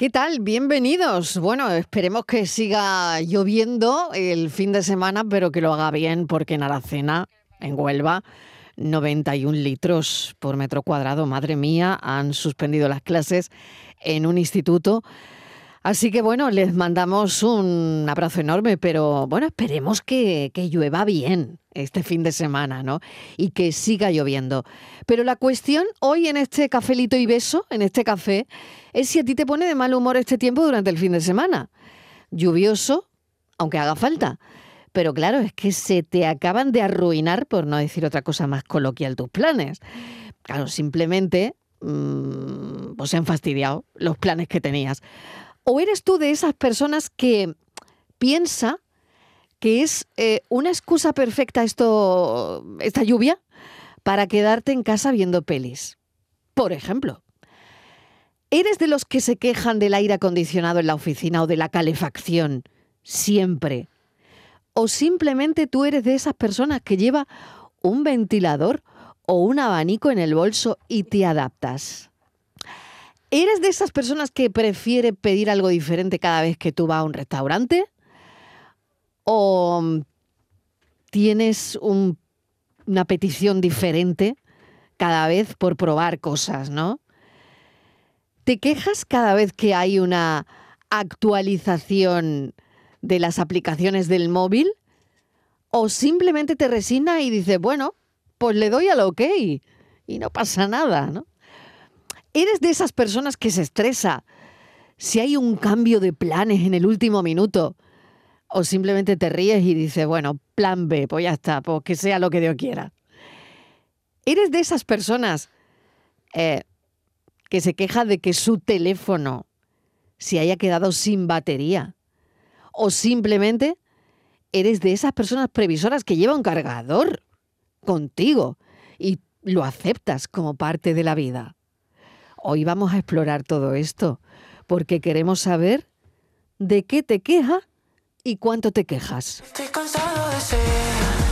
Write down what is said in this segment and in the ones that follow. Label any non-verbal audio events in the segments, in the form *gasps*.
¿Qué tal? Bienvenidos. Bueno, esperemos que siga lloviendo el fin de semana, pero que lo haga bien, porque en Aracena, en Huelva, 91 litros por metro cuadrado. Madre mía, han suspendido las clases en un instituto. Así que bueno, les mandamos un abrazo enorme, pero bueno, esperemos que, que, llueva bien este fin de semana, ¿no? Y que siga lloviendo. Pero la cuestión hoy en este cafelito y beso, en este café, es si a ti te pone de mal humor este tiempo durante el fin de semana. Lluvioso, aunque haga falta. Pero claro, es que se te acaban de arruinar, por no decir otra cosa más coloquial, tus planes. Claro, simplemente mmm, pues se han fastidiado los planes que tenías. ¿O eres tú de esas personas que piensa que es eh, una excusa perfecta esto, esta lluvia para quedarte en casa viendo pelis? Por ejemplo, ¿eres de los que se quejan del aire acondicionado en la oficina o de la calefacción siempre? ¿O simplemente tú eres de esas personas que lleva un ventilador o un abanico en el bolso y te adaptas? ¿Eres de esas personas que prefiere pedir algo diferente cada vez que tú vas a un restaurante? ¿O tienes un, una petición diferente cada vez por probar cosas, no? ¿Te quejas cada vez que hay una actualización de las aplicaciones del móvil? ¿O simplemente te resigna y dices, bueno, pues le doy al ok y no pasa nada, ¿no? ¿Eres de esas personas que se estresa si hay un cambio de planes en el último minuto? ¿O simplemente te ríes y dices, bueno, plan B, pues ya está, pues que sea lo que Dios quiera? ¿Eres de esas personas eh, que se queja de que su teléfono se haya quedado sin batería? ¿O simplemente eres de esas personas previsoras que lleva un cargador contigo y lo aceptas como parte de la vida? Hoy vamos a explorar todo esto, porque queremos saber de qué te queja y cuánto te quejas. Estoy cansado de ser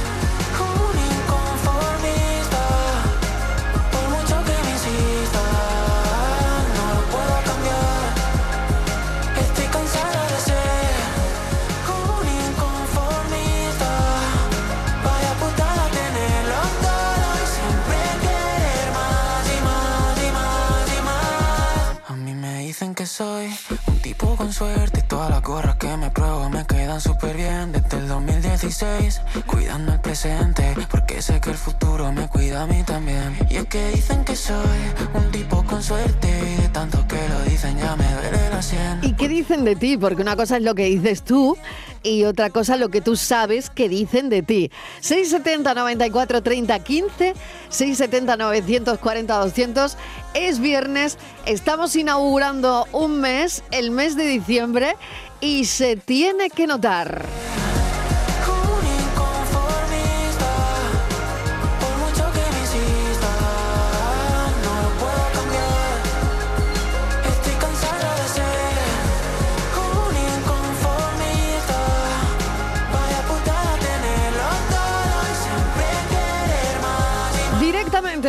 soy un tipo con suerte. Todas las gorras que me pruebo me quedan súper bien. Desde el 2016 cuidando el presente porque sé que el futuro me cuida a mí también. Y es que dicen que soy un tipo con suerte y de tanto que lo dicen ya me duele la sien. ¿Y qué dicen de ti? Porque una cosa es lo que dices tú y otra cosa lo que tú sabes que dicen de ti. 670 94 30 15, 670 940 200. Es viernes, estamos inaugurando un mes, el mes de diciembre, y se tiene que notar.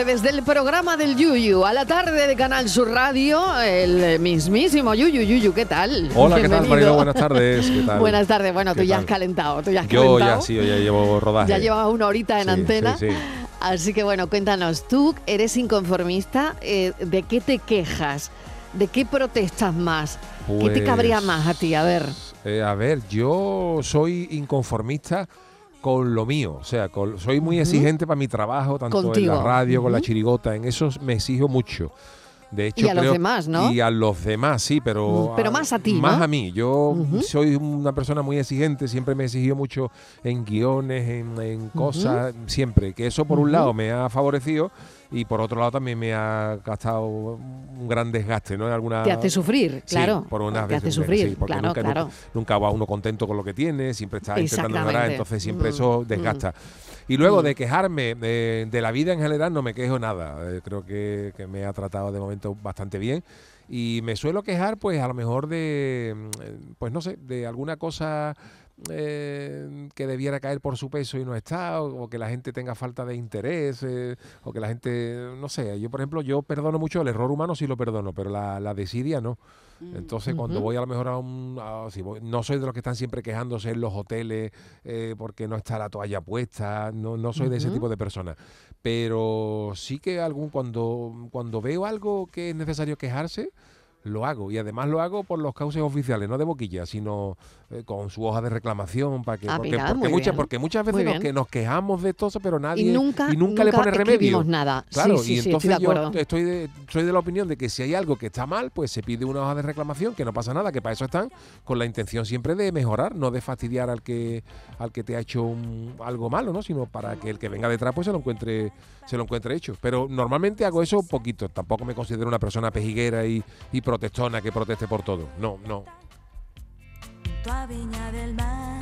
Desde el programa del Yuyu a la tarde de Canal Sur Radio, el mismísimo Yuyu. Yuyu, ¿qué tal? Hola, ¿qué tal. Marilo? Buenas tardes. ¿Qué tal? Buenas tardes. Bueno, ¿Qué tú ya has calentado, tú ya has Yo calentado. ya sí, yo ya llevo rodaje. Ya llevas una horita en Sí, antena. sí, sí. Así que bueno, cuéntanos, tú eres inconformista, eh, ¿de qué te quejas? ¿De qué protestas más? ¿Qué te Pues, cabría más a ti? A ver. Eh, a ver, yo soy inconformista con lo mío. O sea, con- soy muy exigente para mi trabajo, tanto Contigo. en la radio, con la chirigota. En eso me exijo mucho. De hecho, Y a los demás, ¿no? Y a los demás, sí, pero... Pero más a ti, Más ¿no? a mí. Yo soy una persona muy exigente, siempre me he exigido mucho en guiones, en, en cosas, siempre. Que eso, por un lado, me ha favorecido y por otro lado también me ha gastado un gran desgaste, ¿no? En alguna... Te hace sufrir, Sí, claro. por unas te hace sufrir, sí, porque claro, nunca, claro. Nunca, nunca va uno contento con lo que tiene, siempre está intentando mejorar, entonces siempre Mm, eso mm. desgasta. Y luego Mm. de quejarme de, de la vida en general no me quejo nada, Eh, creo que, que me ha tratado de momento bastante bien. Y me suelo quejar, pues a lo mejor de, mm, eh, pues no sé, de alguna cosa eh, que debiera caer por su peso y no está, o, o que la gente tenga falta de interés, eh, o que la gente, no sé, yo por ejemplo, yo perdono mucho el error humano, sí lo perdono, pero la, la desidia no. Entonces, cuando voy a lo mejor a un. a- si voy- no soy de los que están siempre quejándose en los hoteles eh, porque no está la toalla puesta. No, no soy de ese tipo de personas. Pero sí que algún cuando, cuando veo algo que es necesario quejarse, lo hago. Y además lo hago por los cauces oficiales, no de boquilla, sino eh, con su hoja de reclamación. Para que, Ah, porque, mira, porque, muchas, porque veces nos, que nos quejamos de todo, pero nadie. y nunca, y nunca, le pone remedio. nada. Claro, sí, sí, y sí, entonces estoy yo estoy de, soy de la opinión de que si hay algo que está mal, pues se pide una hoja de reclamación, que no pasa nada, que para eso están, con la intención siempre de mejorar, no de fastidiar al que al que te ha hecho un- algo malo, ¿no? Sino para que el que venga detrás pues se lo encuentre se lo encuentre hecho. Pero normalmente hago eso poquito, tampoco me considero una persona pejiguera y, y protestona que proteste por todo. No, no. Junto a Viña del Mar.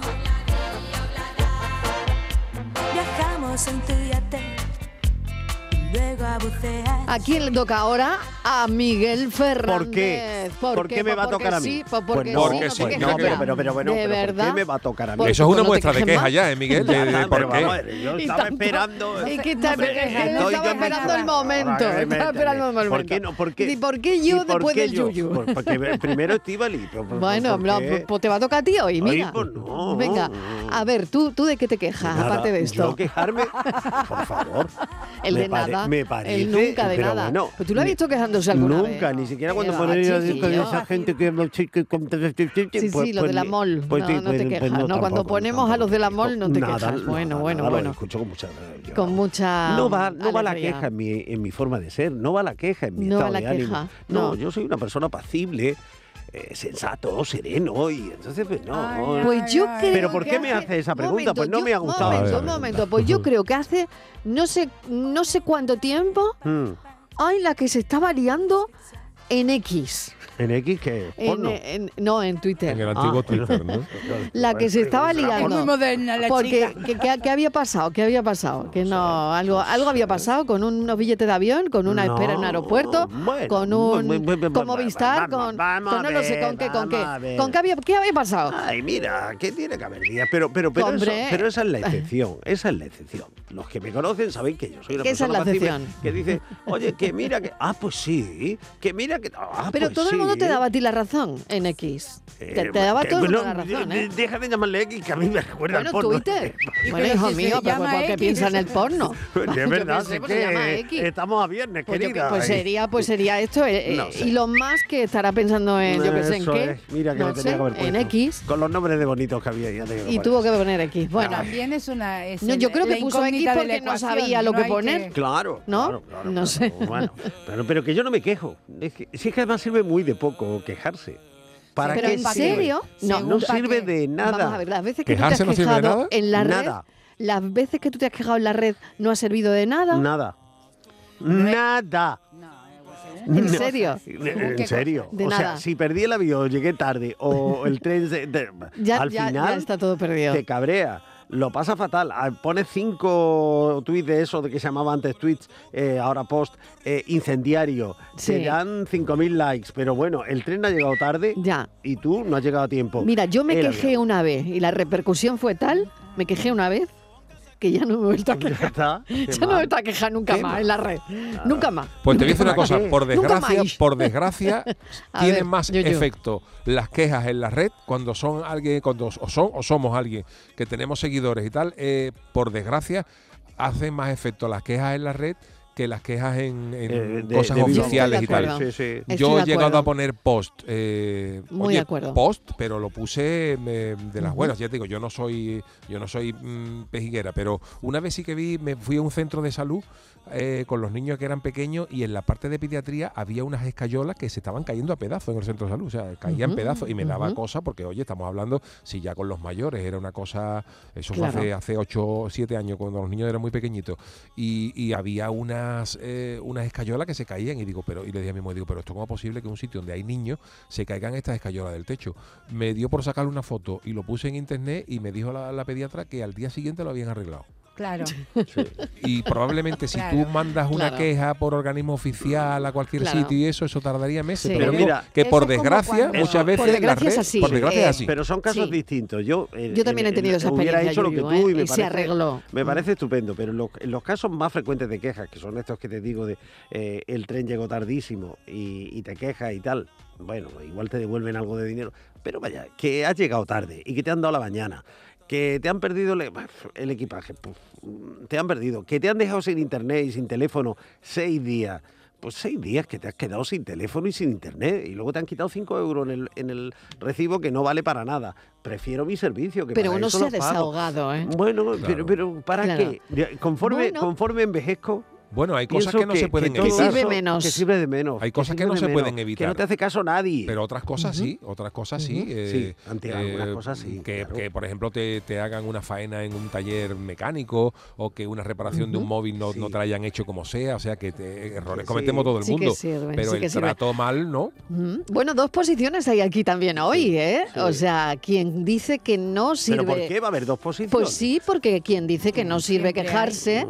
Viajamos en tu yate a bucear. ¿A quién le toca ahora? A Miguel Fernández. ¿Por qué? ¿Por qué me va a tocar a mí? Sí, pues porque, Pues no, sí, no sí, pero- pero, pero bueno, de pero ¿por verdad. qué me va a tocar a mí? Porque Eso es una no muestra de queja más. ya, ¿eh, Miguel? Ya de por qué. ver, yo Y estaba tanto- esperando. Es que está, Hombre, él estoy estaba esperando el momento. Estaba esperando el momento. ¿Por qué no? ¿Por qué? ¿Y por qué yo ¿Y por después qué del yo? yuyu? Por- porque *laughs* primero Estivali. Bueno, no, pues te va a tocar a ti hoy, mira. pues no. Venga, a ver, ¿tú, ¿tú de qué te quejas, Nada, aparte de esto? Yo quejarme, por favor. El de pare- nada. Me parece. el nunca de pero nada. Bueno, pues tú lo has visto quejándose alguna vez. Nunca, ni siquiera cuando ponen a- esa gente que... que- que- Sí, pues- sí, lo pues de la mol. no, sí, pues- te quejas, ¿no? Cuando ponemos a los de la mol no te quejas. Bueno, bueno, lo bueno. escucho con mucha... Con mucha. No va, no va la queja en mi, en mi forma de ser, no va la queja en mi estado de ánimo. no. yo soy una persona pacible, eh, sensato, sereno y entonces pues no. Ay, Pues yo Ay, creo Pero ¿por qué me hace esa pregunta? Pues no yo- me ha gustado. Momento, un momento. Pues yo *laughs* creo que hace no sé, no sé cuánto tiempo Mm, hay la que se estaba liando en X. ¿En X qué? En, Porno. en- no, en Twitter. En el antiguo Ah, Twitter, ¿no? La que se estaba Es liando. muy moderna la Porque, chica. ¿qué, qué- qué había pasado? ¿Qué había pasado? Que no, algo, algo había pasado con unos billetes de avión, con una espera en un aeropuerto, bueno, con un bu- bu- con Movistar, vamos, con, vamos con a no lo sé con qué, con qué, con qué había, qué había pasado. Ay, mira, que tiene que haber días, pero, pero, pero, eso- pero esa es la *laughs* excepción, esa es la excepción. Los que me conocen saben que yo soy una esa es persona la excepción. que dice, oye, que mira que, ah, pues sí, que mira que, ah, Pero pues todo el mundo te daba a ti la razón en X. Te, Eh, te daba que- todo bueno, la razón, ¿eh? Deja de llamarle X, que a mí me recuerda Bueno, al porno. Twitter. *laughs* Bueno, hijo si mío, pero ¿por qué piensa en el porno? *laughs* De verdad, pensé, sí se llama que X. estamos a viernes, Pues, yo- querida. pues sería, pues sería esto. eh, No eh, sé. Y lo más que estará pensando en, yo que sé, en qué. es, Mira que no le tenía sé, que haber en. X. Con los nombres de bonitos que había. Ya te digo Y tuvo es. que poner X. Bueno, También es una. es No, yo creo que puso X porque no sabía lo que poner. Claro, ¿No? No sé. Bueno, pero, que yo no me quejo. Es que, sí que además sirve muy de poco quejarse. ¿Para ¿Pero qué en sirve? serio? No. No ¿para sirve qué? de nada. Vamos a ver, las veces que tú te has ¿Quejarse no sirve de quejado nada? en la red, Nada. las veces que tú te has quejado en la red no ha servido de nada. Nada. Nada. ¿En No. serio? *laughs* ¿En ¿Qué serio? De o nada. sea, si perdí el avión, llegué tarde o el tren... se- de- Ya, al ya, final ya está todo perdido. te cabrea. Lo pasa fatal. Ah, Pone cinco tweets de eso, de que se llamaba antes tweets, eh, ahora post, eh, incendiario. Sí. Te dan 5.000 likes, pero bueno, el tren ha llegado tarde Ya. y tú no has llegado a tiempo. Mira, yo me quejé una vez y la repercusión fue tal, me quejé una vez, que ya no me he vuelto a *laughs* Ya quejar. está. qué *laughs* Ya no me he mal. vuelto a quejar nunca más en la red. Nunca más. Pues te voy a decir una ¿Para cosa, por desgracia, *laughs* por desgracia, ver, más yo, yo. efecto las quejas en la red cuando son alguien, cuando o son o somos alguien que tenemos seguidores y tal, eh, por desgracia, hacen más efecto las quejas en la red que las quejas en, en Eh, de- cosas de oficiales y tal. Sí, sí. Yo he llegado a poner post, eh, Muy oye, de acuerdo. post, pero lo puse eh, de las buenas. Ya te digo, yo no soy, yo no soy mm, pejiguera, pero una vez sí que vi, me fui a un centro de salud eh, con los niños que eran pequeños y en la parte de pediatría había unas escayolas que se estaban cayendo a pedazos en el centro de salud, o sea, caían pedazos y me daba cosa porque, oye, estamos hablando, si ya con los mayores era una cosa, eso Claro. fue hace, hace 8 o 7 años cuando los niños eran muy pequeñitos y, y había unas, eh, unas escayolas que se caían y digo, pero y le dije a mi mujer, digo, pero esto cómo es posible que un sitio donde hay niños se caigan estas escayolas del techo. Me dio por sacarle una foto y lo puse en internet y me dijo la pediatra que al día siguiente lo habían arreglado. Claro. *laughs* Y probablemente si Claro. tú mandas una Claro. queja por organismo oficial a cualquier Claro. sitio y eso, eso tardaría meses. Sí. Pero, mira, que por desgracia, cuando- muchas veces. Por desgracia es así. Por desgracia Eh, es así. Pero son casos Sí. distintos. Yo, eh, Yo también he en- tenido en- esa hubiera experiencia, hecho lo que Yuyu, tú ¿eh? y me Y se parece, arregló. Me parece estupendo, pero en los, en los casos más frecuentes de quejas, que son estos que te digo de eh, el tren llegó tardísimo y, y te quejas y tal, bueno, igual te devuelven algo de dinero, pero vaya, que has llegado tarde y que te han dado la mañana, que te han perdido el, el equipaje, pues, te han perdido, que te han dejado sin internet y sin teléfono seis días. Pues seis días que te has quedado sin teléfono y sin internet y luego te han quitado cinco euros en el, en el recibo que no vale para nada. Prefiero mi servicio que Pero para uno eso se ha desahogado, ¿eh? Bueno, Claro. pero, pero ¿para Claro. qué? Conforme, Bueno. conforme envejezco, Bueno, hay cosas que no se pueden Que evitar. sirve menos. Que sirve de menos. Hay cosas que no se menos, pueden Que evitar. no te hace caso nadie. Pero otras cosas sí, otras cosas sí. eh, Sí, ante algunas cosas sí, Que, claro. que, por ejemplo, te, te hagan una faena en un taller mecánico o que una reparación de un móvil no, Sí. no te la hayan hecho como sea. O sea, que te- errores Sí. cometemos todo el Sí que mundo. sirve, pero sí el que sirve. trato mal, ¿no? Bueno, dos posiciones hay aquí también hoy, ¿eh? sí. O sea, quien dice que no sirve. ¿Pero por qué va a haber dos posiciones? Pues sí, porque quien dice que no sirve Siempre quejarse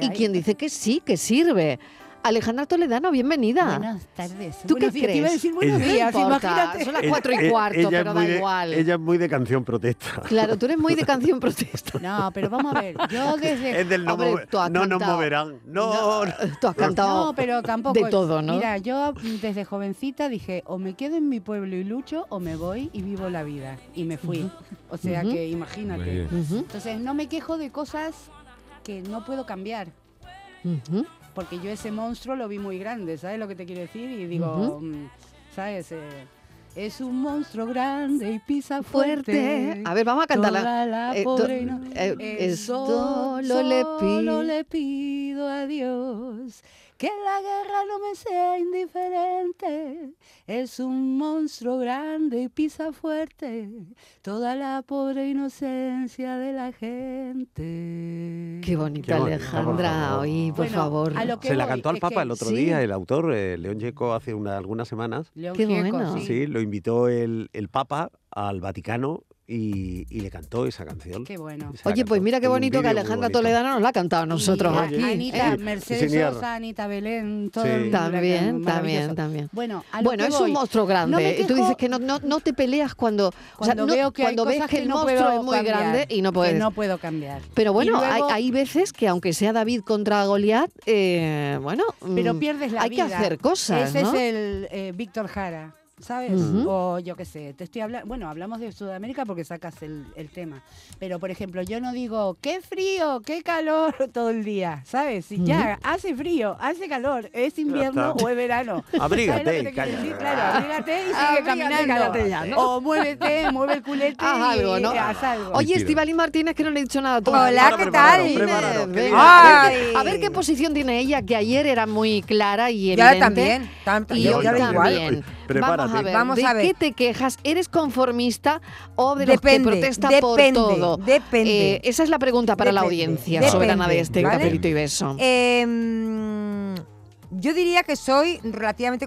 hay, y quien dice que sí, que sirve. Alejandra Toledano, bienvenida. Buenas tardes. ¿Tú Buenos qué días. Te iba a crees? decir buenos Ella- días, No imagínate. son las cuatro y cuarto, ella pero da de- igual. Ella es muy de canción protesta. Claro, tú eres muy de canción protesta. No, pero vamos a ver. Yo *laughs* desde. Es del no, Hombre, mover- tú has no nos cantado. moverán. No, no. Tú has cantado No, pero tampoco. de todo, ¿no? Mira, yo desde jovencita dije, o me quedo en mi pueblo y lucho, o me voy y vivo la vida. Y me fui. O sea Ujú. que Muy imagínate. bien. Ujú, Entonces, no me quejo de cosas que no puedo cambiar. Porque yo ese monstruo lo vi muy grande, ¿sabes lo que te quiero decir? Y digo, mm, ¿sabes? Eh, es un monstruo grande y pisa Fuerte. fuerte. A ver, vamos a cantarla. Toda la Eh, no- eh, Eh, esto so- le solo pido. le pido a Dios que la guerra no me sea indiferente. Es un monstruo grande y pisa fuerte toda la pobre inocencia de la gente. Qué bonita Qué Alejandra. Oye, por Bueno, favor. a lo que Se la cantó al Papa que el otro sí. día, el autor, eh, León Yeco, hace una- algunas semanas. León Qué Gieco, bueno. sí. Sí, lo invitó el, el Papa al Vaticano y, y le cantó esa canción. Qué bueno. Oye, pues mira qué bonito que Alejandra bonito. Toledano nos la ha cantado a nosotros Y a- aquí. Anita, ¿eh? Mercedes señor. Sosa, Anita Belén, todo Sí. el También, también, también. Bueno, a lo Bueno, que es voy. un monstruo grande. No y tú dices que no, no, no te peleas cuando, o sea, cuando no- veo que cuando hay ves cosas que el no monstruo es muy cambiar, grande y no que puedes. no puedo cambiar. Pero bueno, hay, hay veces que aunque sea David contra Goliat, eh, bueno, pero mm, pierdes la hay vida. que hacer cosas, Ese ¿no? es el eh, Víctor Jara, ¿sabes? Ujú. O yo qué sé, te estoy hablando, bueno, hablamos de Sudamérica porque sacas el, el tema, pero por ejemplo, yo no digo, qué frío, qué calor *laughs* todo el día, ¿sabes? Si ya hace frío, hace calor, es invierno o es verano. *laughs* Abrígate ¿Sabes lo que y te decir? Claro, abrígate y sigue Abrígate y caminando. ya, ¿no? O muévete, mueve el culete Haz y algo, ¿no? haz algo. Oye. Estivali Martínez, que no le he dicho nada. Hola. Ahora ¿qué tal? a, ver, qué- posición tiene ella, que ayer era muy clara y Ya evidente. también. tam- Y yo hoy ya da igual. también. Prepárate. Vamos a ver, Vamos ¿de a ver. qué te quejas? ¿Eres conformista o de los Depende, que protesta por depende, todo? depende. Eh, esa es la pregunta para la audiencia soberana de este ¿vale? cafelito y beso. Em, yo diría que soy relativamente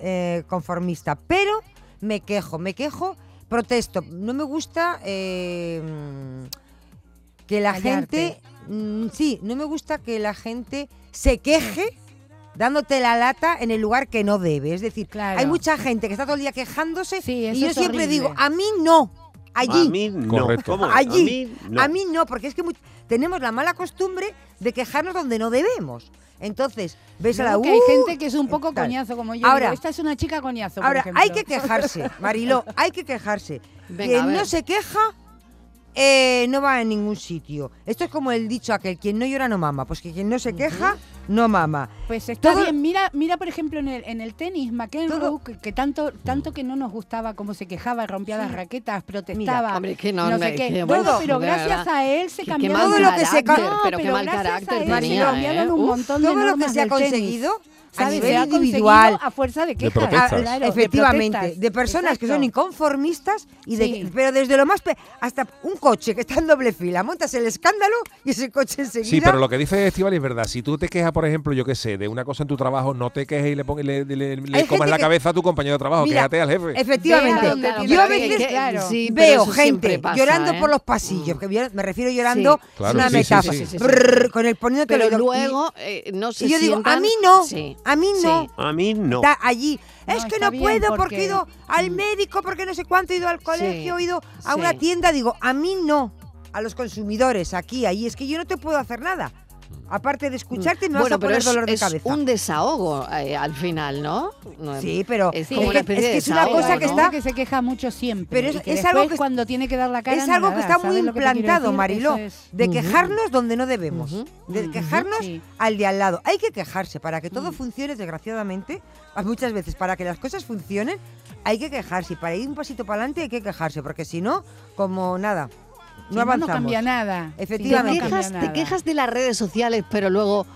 eh, conformista, pero me quejo, me quejo, protesto. No me gusta em, que la Callarte. gente, mm, sí, no me gusta que la gente se queje dándote la lata en el lugar que no debe. Es decir, Claro. hay mucha gente que está todo el día quejándose Sí, eso y yo es siempre horrible. digo, a mí no, allí. A mí no. Correcto. ¿Cómo? Allí. A mí no. A mí no, porque es que tenemos la mala costumbre de quejarnos donde no debemos. Entonces, ves a la que hay gente que es un poco tal. coñazo como yo. Ahora- digo, esta es una chica coñazo, por Ahora, ejemplo. hay que quejarse, Mariló, *laughs* hay que quejarse. Venga, Quien no se queja eh, no va a ningún sitio. Esto es como el dicho aquel, quien no llora no mama. Pues que quien no se queja, no mama. Pues está Todo- bien, mira, mira por ejemplo en el, en el tenis, McEnroe, Todo- que, que tanto, tanto que no nos gustaba cómo se quejaba, rompía las raquetas, protestaba. Hombre, es que no, no, sé qué. que, pero gracias a él se cambió mal Todo lo que se pero qué mal carácter tenía, ¿eh? Uf. Todo lo que se ha tenis. A ¿Sabes? nivel Se ha individual. a fuerza de quejas. protestas. Ah, claro, de efectivamente, de, protestas. personas que son Exacto. inconformistas y de, Sí. pero desde lo más pe- hasta un coche que está en doble fila, montas el escándalo y ese coche enseguida Sí, pero lo que dice Estivali es verdad. Si tú te quejas por ejemplo, yo qué sé, de una cosa en tu trabajo, no te quejes y le, pongas- le, le- le comas la que- cabeza a tu compañero de trabajo, Mira, quéjate al jefe. Efectivamente. Claro, yo a veces que- claro. sí, veo gente pasa, llorando ¿eh? por los pasillos. que me refiero llorando Claro, una sí, sí, sí, metáfora. sí, sí, sí. Brrr, con el poniéndote Pero luego eh, no se Y yo digo, a mí no, Sí. A mí no. Sí. A mí no. Está allí. No, es que no puedo porque... porque- he ido al médico, porque no sé cuánto, he ido al colegio, he ido a sí. una tienda. Digo, a mí no. A los consumidores, aquí, ahí. Es que yo no te puedo hacer nada. Aparte de escucharte, me vas bueno, a pero poner es, dolor de es cabeza. un desahogo eh, al final, ¿no? No- Sí, pero es es como que- una es que de es una cosa que ¿no? está- que se queja mucho siempre. Pero es- que es algo que- cuando tiene que dar la cara es no algo que está muy ¿Sabes lo que te quiero implantado? Mariló, es. de quejarnos donde no debemos, de quejarnos sí. al de al lado. Hay que quejarse para que Mm. todo funcione, desgraciadamente, a muchas veces para que las cosas funcionen, hay que quejarse y para ir un pasito para adelante hay que quejarse, porque si no, como nada, no avanzamos. cambia nada. Si no, Efectivamente. no Te quejas, te nada. quejas de las redes sociales, pero luego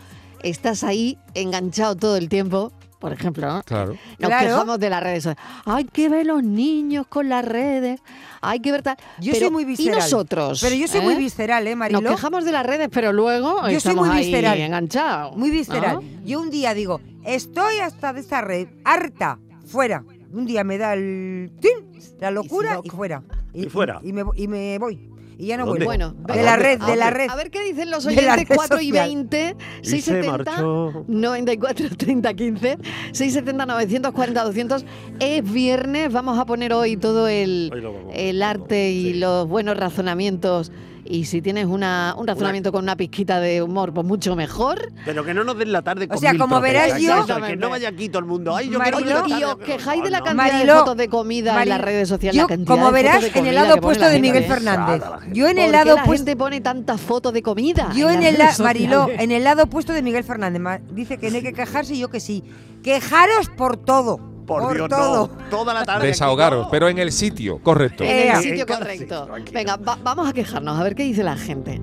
estás ahí enganchado todo el tiempo, por ejemplo, ¿no? Claro. Nos Claro. quejamos de las redes sociales. Hay que ver los niños con las redes, hay que ver tal. Yo Pero, soy muy visceral. ¿Y nosotros? Pero yo soy muy ¿eh? visceral, ¿eh, Mariló? Nos quejamos de las redes, pero luego Yo soy muy ahí visceral. enganchados. Muy visceral. ¿no? Yo un día digo, estoy hasta de esta red, harta, fuera. Un día me da el... ¡tin! La locura y, fuera. Y fuera. Y, me, vo- y me voy. Y ya no vuelvo. Bueno, de la a red, ver, de la a red. ver, A ver qué dicen los *laughs* oyentes, red 4 y social. 20, Y se 670, marchó. 94, 30, 15, 670, 940, 200. Es viernes, vamos a poner hoy todo el, el arte y los buenos razonamientos. Y si tienes una, un razonamiento con una pizquita de humor, pues mucho mejor. Pero que no nos den la tarde con O sea, mil como verás yo- que no vaya aquí todo el mundo. Ay, yo Mariló- quiero y la os quejáis de la No, cantidad Mariló, de fotos de comida en las redes sociales. Yo, la cantidad como verás, de en el lado opuesto la de. Miguel Fernández. Yo en ¿Por el lado la opuesto... gente pone tantas fotos de comida? Yo en el, la- Mariló, en el lado opuesto de Miguel Fernández, dice que no hay que quejarse y yo que sí. Quejaros por todo. Por, Dios, todo. no. Toda la tarde. Desahogaros, no. pero en el sitio, correcto. En Eh, el en sitio correcto. Venga, va- vamos a quejarnos, a ver qué dice la gente.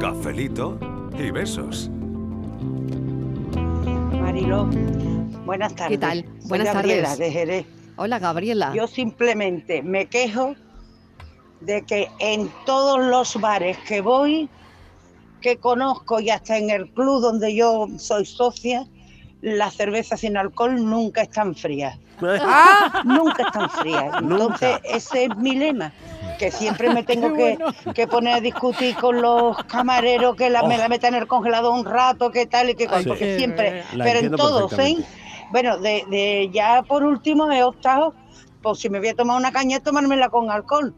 Cafelito y besos. Mariló, buenas tardes. tal? Soy Buenas Gabriela, tardes. de Jerez. Hola, Gabriela. Yo simplemente me quejo de que en todos los bares que voy, que conozco y hasta en el club donde yo soy socia, las cervezas sin alcohol nunca están frías. *laughs* Ah, Nunca están frías. Entonces, ese es mi lema. Que siempre me tengo *laughs* que, que poner a discutir con los camareros, que la, me la metan en el congelador un rato, que tal y que cual, Sí. porque siempre, La pero en todos, ¿eh? perfectamente. Bueno, de, de ya por último he optado, pues si me voy a tomar una caña, tomármela con alcohol.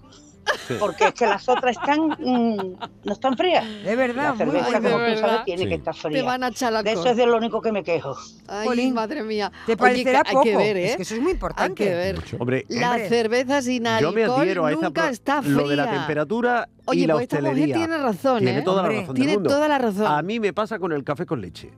Sí. Porque es que las otras están, mm, no están frías. de verdad, La muy cerveza, bueno. de como tú verdad. sabes, tiene Sí. que estar Te fría. van a echar De alcohol. eso es de lo único que me quejo. Ay, madre mía. Te Oye, parecerá que poco. Hay que ver, ¿eh? Es que eso es muy Hay importante. que ver. Hombre, La Hombre, cerveza sin yo me alcohol adhiero a esta nunca está fría. lo de la temperatura Oye, y la pues esta mujer hostelería. tiene razón, Tiene ¿eh? toda Hombre, la razón Tiene del mundo. toda la razón. A mí me pasa con el café con leche.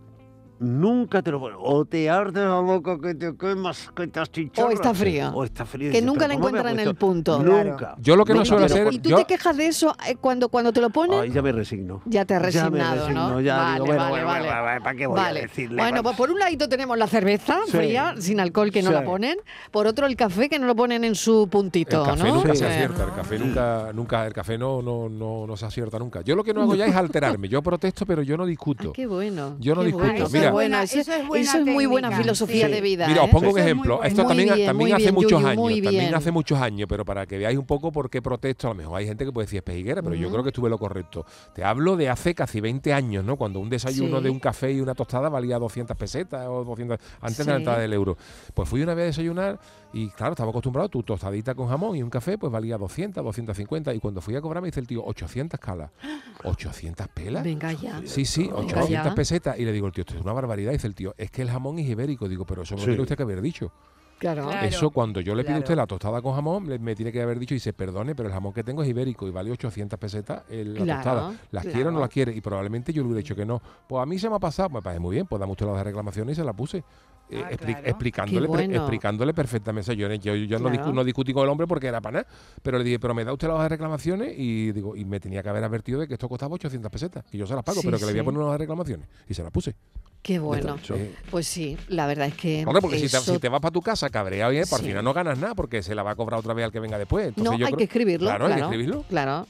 Nunca te lo ponen. O te arde la boca que te quemas, que te achicharras. O está frío. O está frío. y Que nunca "¿Pero la encuentran en el puesto?". punto. Claro. Nunca. Yo lo que no suelo hacer- ¿Y tú yo- te quejas de eso eh, cuando, cuando te lo ponen? Ay, ya me resigno. Ya te has Ya me resignado, resigno, ¿no? ya vale, digo, bueno, vale, bueno, vale. bueno, ¿para qué voy Vale. a decirle? Bueno, pues por un ladito tenemos la cerveza Sí. fría, sin alcohol, que no Sí. la ponen. Por otro, el café, que no lo ponen en su puntito, El café ¿no? nunca Sí. se acierta, el café nunca, nunca, el café no, no, no, no se acierta nunca. Yo lo que no hago ya es *laughs* alterarme. Yo protesto, pero yo no discuto. Ay, qué bueno. Yo no discuto. Mira. Es Buena- eso, es buena eso es muy buena filosofía sí. de vida. Mira, os ¿eh? pongo un ejemplo. Esto también, bien, también muy hace bien, muchos Yuyu, años. También hace muchos años, pero para que veáis un poco por qué protesto, a lo mejor hay gente que puede decir es pejiguera, pero yo creo que estuve lo correcto. Te hablo de hace casi 20 años, ¿no? Cuando un desayuno Sí. de un café y una tostada valía 200 pesetas o 200 antes de la entrada del euro. Pues fui una vez a desayunar y claro, estaba acostumbrado, tu tostadita con jamón y un café pues valía 200, 250 y cuando fui a cobrar me dice el tío 800 calas. *gasps* 800 pelas. Venga ya. Sí, sí, Venga 800 ya. pesetas. Y le digo, el tío, esto es una barbaridad. Dice el tío, es que el jamón es ibérico. Digo, pero eso me lo Sí. tiene usted que haber dicho. Claro. Claro. Eso cuando yo le pido a usted la tostada con jamón, le- me tiene que haber dicho y dice, perdone, pero el jamón que tengo es ibérico y vale 800 pesetas el- la Claro, tostada. ¿Las quiere o no las quiere? Y probablemente yo le hubiera dicho que no. Pues a mí se me ha pasado, me parece muy bien, pues dame usted las reclamaciones y se la puse. Eh, Ah, expli- claro. explicándole, pre- explicándole perfectamente. O sea, yo, yo, yo no, Claro. discu- no discutí con el hombre porque era para nada, pero le dije, pero me da usted las hojas de reclamaciones y digo y me tenía que haber advertido de que esto costaba 800 pesetas, y yo se las pago, Sí, pero que le voy a poner unas reclamaciones. Y se las puse. Qué bueno. Eh, Pues sí, la verdad es que. Hombre, porque si te, eso- si te vas para tu casa cabreado, bien, por Sí. final no ganas nada porque se la va a cobrar otra vez al que venga después. Entonces No, yo hay creo- que escribirlo. Claro, Claro, hay que escribirlo. Claro.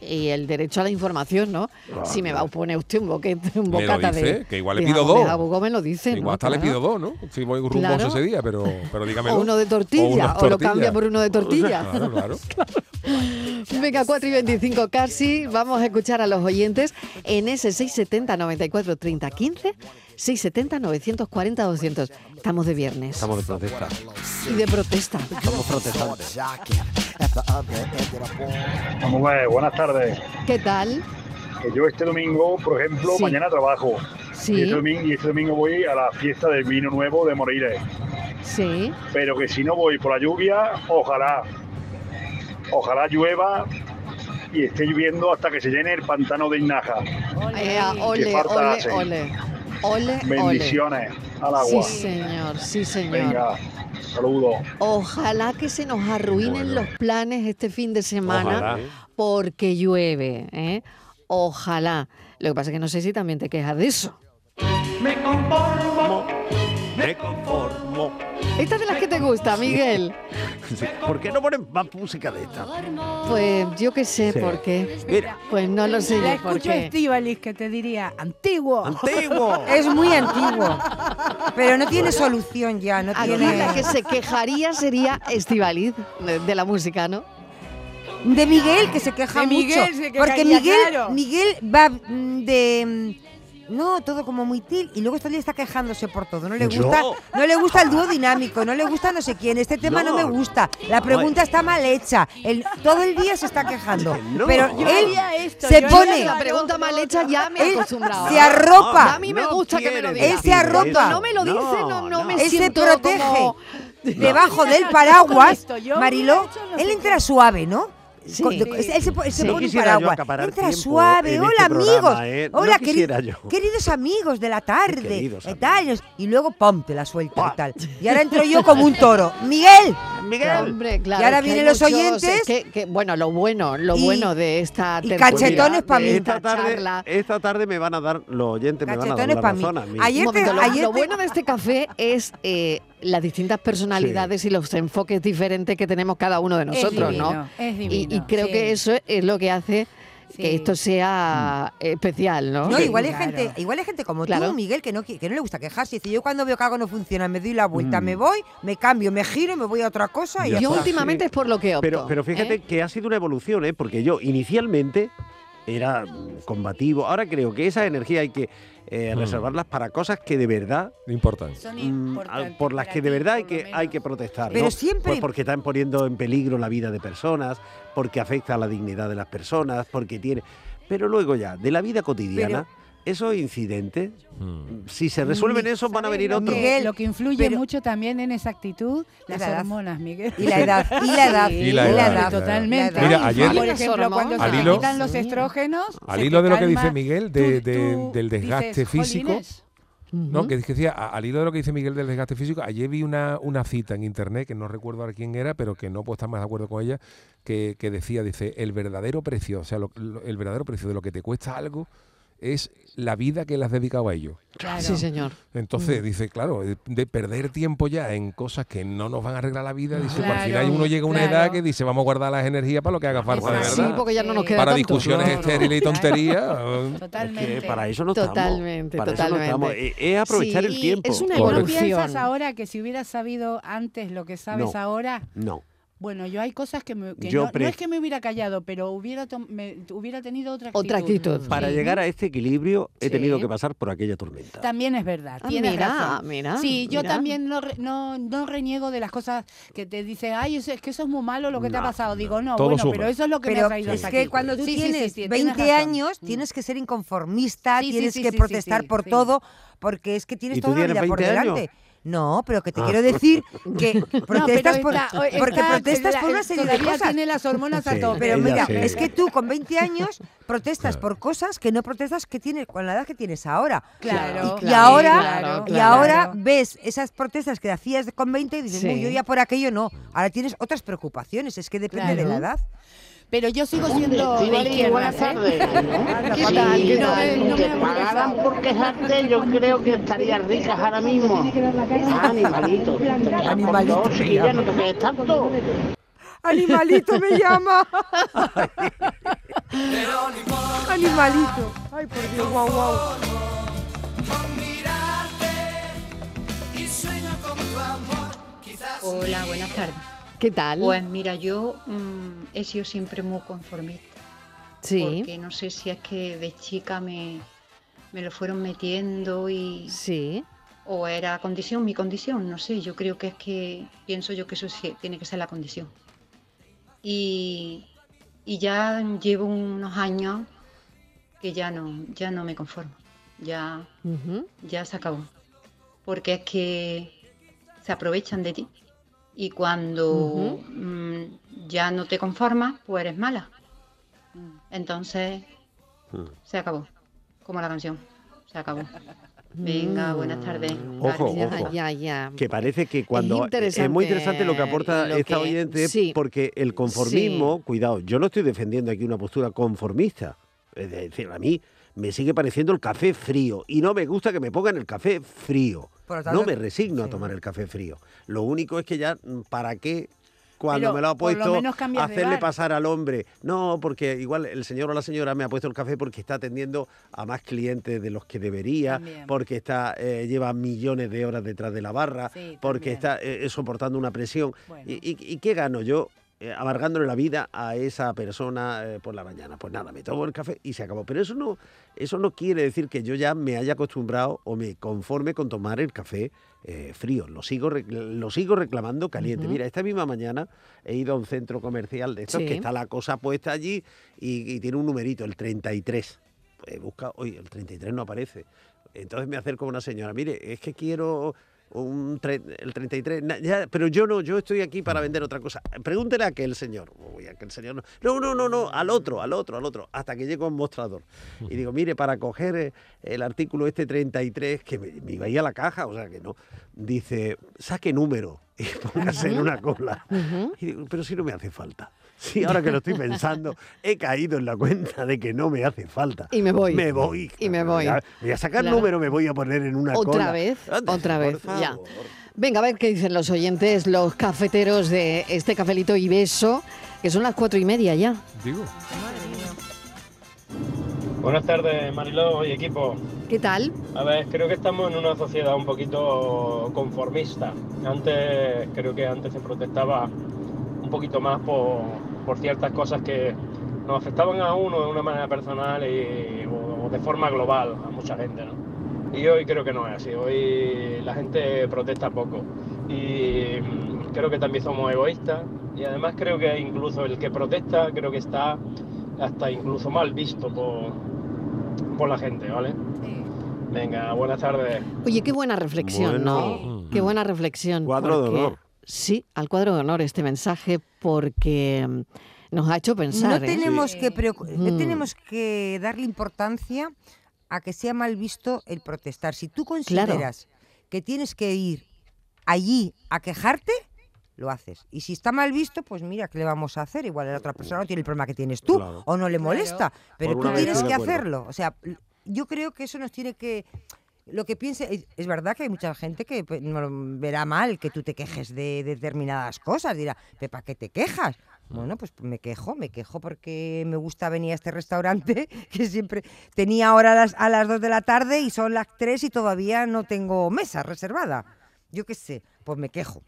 Y el derecho a la información, ¿no? si me va a poner usted un boquete, un Me lo bocata dice, de. que igual le pido dos. jabugo me lo dice. Igual ¿no? hasta le Claro. pido dos, ¿no? Si voy rumboso Claro. ese día, pero, pero dígamelo. O uno de tortilla, una o, lo cambia por uno de tortilla. *laughs* Claro, claro. *laughs* Venga, 4 y 25 casi. Vamos a escuchar a los oyentes en ese 670 94 30 15, 670 940 200. Estamos de viernes Estamos de protesta. y de protesta. Estamos protestantes. Vamos a ver, buenas tardes. ¿Qué tal? Que yo este domingo, por ejemplo, Sí. mañana trabajo. Sí. Y este, domingo, y este domingo voy a la fiesta del vino nuevo de Morires. Sí. Pero que si no voy por la lluvia, ojalá. Ojalá llueva y esté lloviendo hasta que se llene el pantano de Inaja. Eh, ole, ole. Ole, ole. Bendiciones al Sí, agua. señor, sí, señor. Venga, saludos. Ojalá que se nos arruinen los planes este fin de semana Ojalá. porque llueve. ¿eh? Ojalá. Lo que pasa es que no sé si también te quejas de eso. Me conformo. Me conformo. Esta es de las que te gusta, Miguel. Sí, *laughs* ¿Por qué no ponen más música de esta? Pues yo qué sé Sí. por qué. Mira, Pues no lo sé La yo escucho qué. Estíbalis que te diría, antiguo. antiguo. *laughs* Es muy antiguo. Pero no tiene solución ya, no Aquí tiene. la que se quejaría sería Estivaliz de, de la música, ¿no? De Miguel, que se queja De Miguel mucho. se quejaría, porque Miguel, claro. Miguel va mm, de. No, todo como muy til. Y luego está, está quejándose por todo. No le Yo. gusta, no le gusta el dúo dinámico, no le gusta no sé quién. Este tema no, No. me gusta. La pregunta está mal hecha. El- todo el día se está quejando. No. Pero Yo él haría esto, se yo pone. haría La pregunta mal hecha ya me he Él acostumbrado. se arropa. A mí me No gusta que me lo diga. Él se arropa. No me lo dice, No, no, no, no. me Él se protege. como... Debajo *laughs* del paraguas, Mariló, él entra suave, ¿no? Sí. Con- él se, po- él se Sí. No pone un paraguas. Entra tiempo suave. en Hola, este amigos. programa, ¿eh? No Hola, queri- yo. queridos amigos de la tarde. Queridos eh, tal, y luego, pum, te la suelta y tal. Y ahora entro yo como un toro. *laughs* ¡Miguel! Miguel. Hombre, claro. Y ahora vienen los muchos- oyentes. que- que- bueno, lo bueno, lo Y- bueno de esta y cachetones pa' de mí. esta tarde, charla. esta tarde me van a dar, los oyentes me van a dar Cachetones la pa' mí. razón a mí. Ayer te- momento, ayer lo te- bueno de este café es eh, las distintas personalidades y los enfoques diferentes que tenemos cada uno de nosotros, divino, ¿no? es Y- divino, y, creo sí. que eso es lo que hace Sí. que esto sea especial, ¿no? No, igual hay claro. gente, igual hay gente como Claro. tú, Miguel, que no, que no le gusta quejarse. Dice, yo cuando veo que algo no funciona, me doy la vuelta, Mm. me voy, me cambio, me giro, me voy a otra cosa y Yo está. últimamente es por lo que opto. Pero, pero fíjate ¿eh? que ha sido una evolución, ¿eh? porque yo inicialmente era mm, combativo. Ahora creo que esa energía hay que eh, Mm. reservarlas para cosas que de verdad, No importa. Son mm, importantes por las que de verdad hay que, hay que protestar. Pero ¿no? siempre- Pues porque están poniendo en peligro la vida de personas, porque afecta a la dignidad de las personas, porque tiene... Pero luego ya, de la vida cotidiana, esos incidentes, Mm. si se resuelven esos, van a ¿Sabes venir otros. Miguel, lo que influye pero- mucho también en esa actitud, las La hormonas, Miguel. Y la edad, y la edad, Y la edad, totalmente. la edad. Mira, ayer- Por ejemplo, cuando se hilo- quitan los estrógenos, Al hilo de lo que dice Miguel de- tú- de- tú del desgaste dices, físico, "Jolines". ¿no? Que decía, al hilo de lo que dice Miguel del desgaste físico, ayer vi una, una cita en internet, que no recuerdo ahora quién era, pero que no puedo estar más de acuerdo con ella, que, que decía, dice, el verdadero precio, o sea, lo- lo- el verdadero precio de lo que te cuesta algo es la vida que le has dedicado a ello. Claro. Sí, señor. Entonces, dice, claro, de, de perder tiempo ya en cosas que no nos van a arreglar la vida, dice, pues al Claro, final uno llega a una claro. edad que dice, vamos a guardar las energías para lo que haga falta de. Sí, porque ya no nos queda para tanto. discusiones No, no. estériles y tonterías. eh, *laughs* Totalmente. Es que para eso no Totalmente, estamos. Para eso no totalmente. estamos. Es, es aprovechar el tiempo. es una ¿Y no evolución. piensas ahora que si hubieras sabido antes lo que sabes No. ahora? No. Bueno, yo hay cosas que, me, que Yo no, pre- no es que me hubiera callado, pero hubiera, tom- me- hubiera tenido otra actitud. Otra actitud. Para Sí. llegar a este equilibrio he Sí. tenido que pasar por aquella tormenta. También es verdad, Ah, tienes mira, razón. mira, Sí, yo también no, re- no, no reniego de las cosas que te dicen, ay, eso- es que eso es muy malo lo que te ha pasado. Digo, no, bueno, suma. pero eso es lo que me Pero ha traído es hasta que cuando tú Sí, sí, sí, tienes sí, tienes 20 razón. años, Mm. tienes que ser inconformista, Sí, sí, tienes sí, que sí, sí, protestar sí, por sí. todo, porque es que tienes ¿Y tú toda la vida por 20 años? No, pero que te Ah. quiero decir que *laughs* protestas No, por, está- porque está- protestas la- por una serie de cosas. tiene las hormonas a tope. Pero mira, sí. es que tú con 20 años protestas Claro. por cosas que no protestas que tienes con la edad que tienes ahora. Claro, Y, ahora, claro, y claro. ahora ves esas protestas que hacías con 20 y dices, Sí. "Uy, yo ya por aquello no. Ahora tienes otras preocupaciones, es que depende de la edad. Pero yo sigo siendo de Estivali, izquierdas, buenas ¿eh? tardes. ¿Qué tal? ¿Qué No tal? me- no Si me pagaran por quejarte, yo creo que estarías ricas ahora mismo. Ah, animalito. Animalito, dos, llama. no te quedes tanto. Animalito me llama. *laughs* Animalito. Ay, por Dios, guau, guau. Hola, buenas tardes. ¿Qué tal? Pues mira, yo mm, he sido siempre muy conformista. Sí. Porque no sé si es que de chica me, me lo fueron metiendo y... Sí. O era condición, mi condición, no sé. Yo creo que es que pienso yo que eso sí, tiene que ser la condición. Y, y ya llevo unos años que ya no, ya no me conformo. Ya, ya se acabó. Porque es que se aprovechan de ti. Y cuando mm, ya no te conformas, pues eres mala. Entonces se acabó. Como la canción. Se acabó. *laughs* Venga, buenas tardes. Ojo, ojo. ya, ya. Que parece que cuando es, muy interesante lo que aporta lo esta que- oyente, sí. porque el conformismo, cuidado, yo no estoy defendiendo aquí una postura conformista. Es decir, a mí me sigue pareciendo el café frío y no me gusta que me pongan el café frío. Lo tanto, No me resigno a tomar el café frío. Lo único es que ya, mm, ¿para qué? Cuando Pero me lo ha lo puesto, de hacerle pasar al hombre. No, porque igual el señor o la señora me ha puesto el café porque está atendiendo a más clientes de los que debería, También. porque está eh, lleva millones de horas detrás de la barra, Sí, porque también. está eh, soportando una presión. Bueno. ¿Y, y- y qué gano yo? Eh, amargándole la vida a esa persona eh, por la mañana. Pues nada, me tomo el café y se acabó. Pero eso no, eso no quiere decir que yo ya me haya acostumbrado o me conforme con tomar el café eh, frío. Lo sigo, lo sigo reclamando caliente. Mira, esta misma mañana he ido a un centro comercial de estos Sí. que está la cosa puesta allí y, y tiene un numerito, el 33. He buscado, oye, el 33 no aparece. Entonces me acerco a una señora, mire, es que quiero un tre- el 33, na- ya, pero yo no, yo estoy aquí para vender otra cosa. Pregúntele a aquel señor. Uy, aquel señor no. No, no, no, no, al otro, al otro, al otro, hasta que llego a un mostrador. Y digo, mire, para coger eh, el artículo este 33, que me, me iba a ir a la caja, o sea que no, dice, saque número y *laughs* póngase en una cola. Y digo, pero si no me hace falta. Sí, ahora que lo estoy pensando, he caído en la cuenta de que no me hace falta. Y me voy. Me voy. Y me voy. Voy a sacar Claro. número, me voy a poner en una Otra cola. vez, otra por vez, ya. Venga, a ver qué dicen los oyentes, los cafeteros de este cafelito y beso, que son las cuatro y media ya. Digo. Buenas tardes, Mariló y equipo. ¿Qué tal? A ver, creo que estamos en una sociedad un poquito conformista. Antes, creo que antes se protestaba un poquito más por, por ciertas cosas que nos afectaban a uno de una manera personal y, o, de forma global a mucha gente, ¿no? Y hoy creo que no es así. Hoy la gente protesta poco. Y mm, creo que también somos egoístas. Y además creo que incluso el que protesta creo que está hasta incluso mal visto por, por la gente, ¿vale? Venga, buenas tardes. Oye, qué buena reflexión, Bueno. ¿no? Qué buena reflexión. Cuadro de honor. Sí, al cuadro de honor este mensaje porque mm, nos ha hecho pensar. no ¿eh? tenemos que preocu- no Mm. tenemos que darle importancia a que sea mal visto el protestar. Si tú consideras que tienes que ir allí a quejarte, lo haces. Y si está mal visto, pues mira, ¿qué le vamos a hacer? Igual la otra persona no tiene el problema que tienes tú Claro. o no le molesta, pero Por tú tienes que hacerlo. O sea, yo creo que eso nos tiene que lo que piense es, verdad que hay mucha gente que pues, verá mal que tú te quejes de, determinadas cosas, dirá, "¿Pero ¿para qué te quejas? Bueno, pues me quejo, me quejo porque me gusta venir a este restaurante *laughs* que siempre tenía ahora a las, a las 2 de la tarde y son las 3 y todavía no tengo mesa reservada. Yo qué sé, pues me quejo,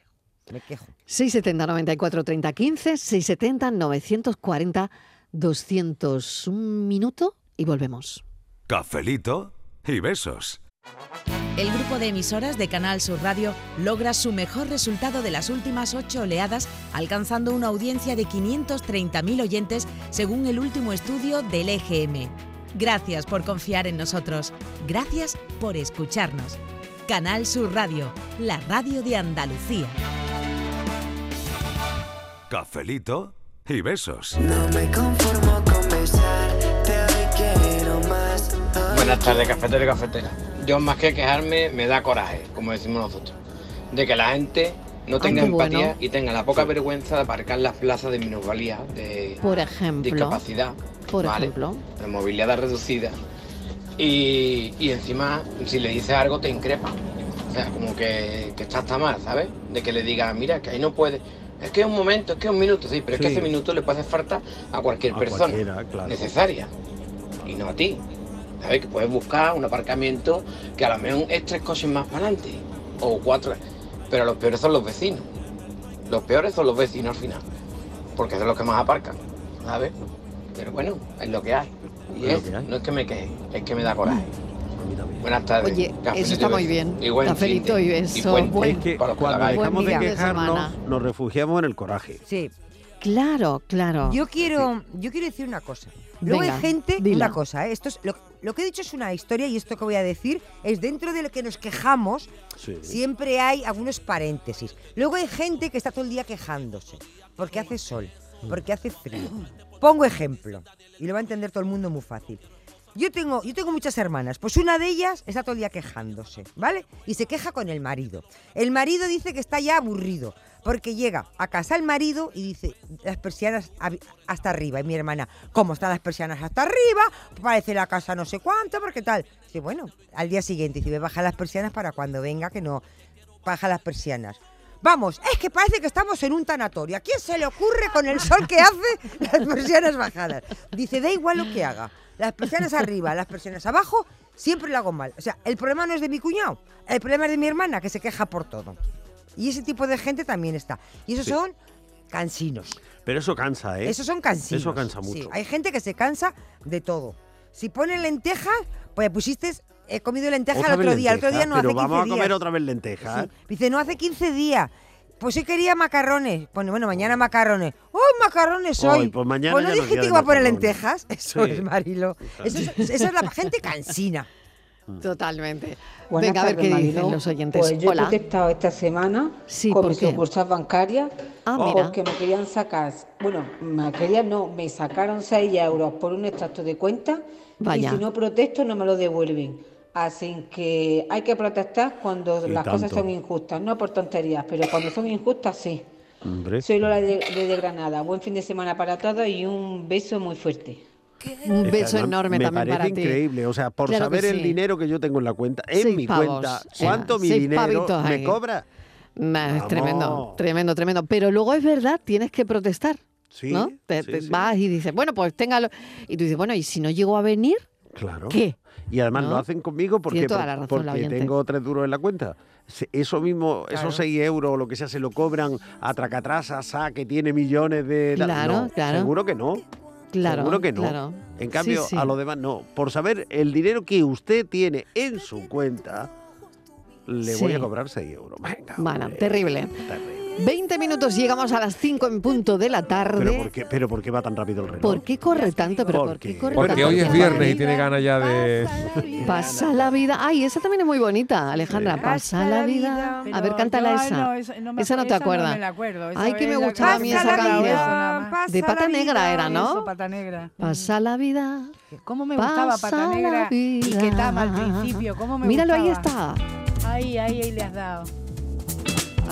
me quejo. 670 94 30 15, 670 940 200. Un minuto y volvemos. Cafelito y besos. El grupo de emisoras de Canal Sur Radio logra su mejor resultado de las últimas ocho oleadas, alcanzando una audiencia de 530.000 oyentes según el último estudio del EGM. Gracias por confiar en nosotros. Gracias por escucharnos. Canal Sur Radio, la radio de Andalucía. Cafelito y besos. No me conformo con besarte, hoy quiero más. hoy Buenas tardes, cafetero y cafetera. Yo más que quejarme, me da coraje, como decimos nosotros, de que la gente no tenga empatía bueno. y tenga la poca vergüenza de aparcar las plazas de minusvalía, de Por ejemplo. discapacidad, Por ¿vale? ejemplo. de movilidad reducida. Y, y encima, si le dices algo, te increpa. O sea, como que, que está hasta mal, ¿sabes? De que le digas, mira, que ahí no puede. Es que es un momento, es que es un minuto, sí, pero es que ese minuto le puede hacer falta a cualquier A persona claro. necesaria y no a ti. ¿Sabes? Que puedes buscar un aparcamiento que a lo mejor es tres coches más para adelante o cuatro, pero los peores son los vecinos. Los peores son los vecinos al final, porque son los que más aparcan, ¿sabes? Pero bueno, es lo que hay. Y Es no es que me queje, es que me da coraje. Buenas tardes. Oye, eso está y muy bien. Y buen Cafelito y beso. buen Buen- Es que cuando dejamos de quejarnos, nos refugiamos en el coraje. Sí. Claro, claro. Yo quiero, yo quiero decir una cosa. Luego Venga, hay gente, dila. una cosa, ¿eh? esto es, lo, lo que he dicho es una historia y esto que voy a decir es dentro de lo que nos quejamos, Sí. siempre hay algunos paréntesis. Luego hay gente que está todo el día quejándose, porque hace sol, porque hace frío. Pongo ejemplo, y lo va a entender todo el mundo muy fácil. Yo tengo, yo tengo muchas hermanas, pues una de ellas está todo el día quejándose, ¿vale? Y se queja con el marido. El marido dice que está ya aburrido, porque llega a casa el marido y dice, las persianas hasta arriba. Y mi hermana, ¿cómo están las persianas hasta arriba? Parece la casa no sé cuánto, porque tal. Dice, bueno, al día siguiente, dice, baja las persianas para cuando venga, que no baja las persianas. Vamos, es que parece que estamos en un tanatorio. ¿A quién se le ocurre con el sol que hace las persianas bajadas? Dice, da igual lo que haga. Las persianas arriba, las persianas abajo, siempre lo hago mal. O sea, el problema no es de mi cuñado, el problema es de mi hermana, que se queja por todo. Y ese tipo de gente también está. Y esos Sí. son cansinos. Pero eso cansa, ¿eh? Esos son cansinos. Eso cansa Sí, mucho. hay gente que se cansa de todo. Si ponen lentejas, pues pusiste, he comido lentejas Otra el otro día, el otro día no pero hace 15 vamos a comer días. otra vez lentejas. Sí. Dice, no hace 15 días. Pues hoy quería macarrones. Bueno, bueno, mañana macarrones. ¡Oh, macarrones Hoy, hoy! pues mañana Pues no dijiste que iba a poner lentejas. *laughs* Eso Sí. es, Marilo. Eso es- esa es la gente cansina. Totalmente. Buenas Venga, a ver qué Mariló. dicen los oyentes. Pues yo he protestado esta semana Sí, con ¿por mi qué? sucursal bancaria Ah, mira. porque me querían sacar, bueno, me querían no, me sacaron 6 euros por un extracto de cuenta Vaya. y si no protesto no me lo devuelven. Así que hay que protestar cuando Y las cosas son injustas, no por tonterías, pero cuando son injustas sí. Hombre. Soy Lola de, de- de Granada. Buen fin de semana para todos y un beso muy fuerte. Un Es beso enorme me también parece para ti. increíble, o sea, por Claro saber el dinero que yo tengo en la cuenta, en Seis mi pavos, cuenta, cuánto mi dinero me ahí. cobra. Nah, es tremendo, tremendo, tremendo. Pero luego es verdad, tienes que protestar. Sí, ¿no? Te, sí, te sí. vas y dices, bueno, pues téngalo. Y tú dices, bueno, ¿y si no llego a venir? Claro. ¿Qué? Y además ¿No? lo hacen conmigo porque, Tiene toda por- la razón porque la tengo tres duros en la cuenta. Eso mismo, Claro. esos 6 euros o lo que sea, se lo cobran a Tracatrasa, Sa, que tiene millones de... Claro, No, claro. Seguro que no. Claro, Seguro que no. claro. En cambio, Sí, sí. a los demás no. Por saber el dinero que usted tiene en su cuenta, le voy a cobrar 6 euros. Venga, Bueno, terrible. terrible. 20 minutos, llegamos a las 5 en punto de la tarde. Pero ¿por, qué, pero ¿por qué va tan rápido el reloj? ¿Por qué corre tanto? ¿Pero por qué corre Porque tanto? hoy es viernes y tiene ganas ya de... Pasa la vida. Ay, esa también es muy bonita, Alejandra. Pasa la vida. A ver, cántala esa. no, esa no me esa no te acuerdas. Ay, que me gustaba a mí esa canción. De pata negra era, ¿no? Eso, pata negra. Pasa la vida. ¿Cómo me gustaba Pata la Negra y que Tama al principio? ¿Cómo me Míralo, ahí está. Ahí, ahí, ahí le has dado.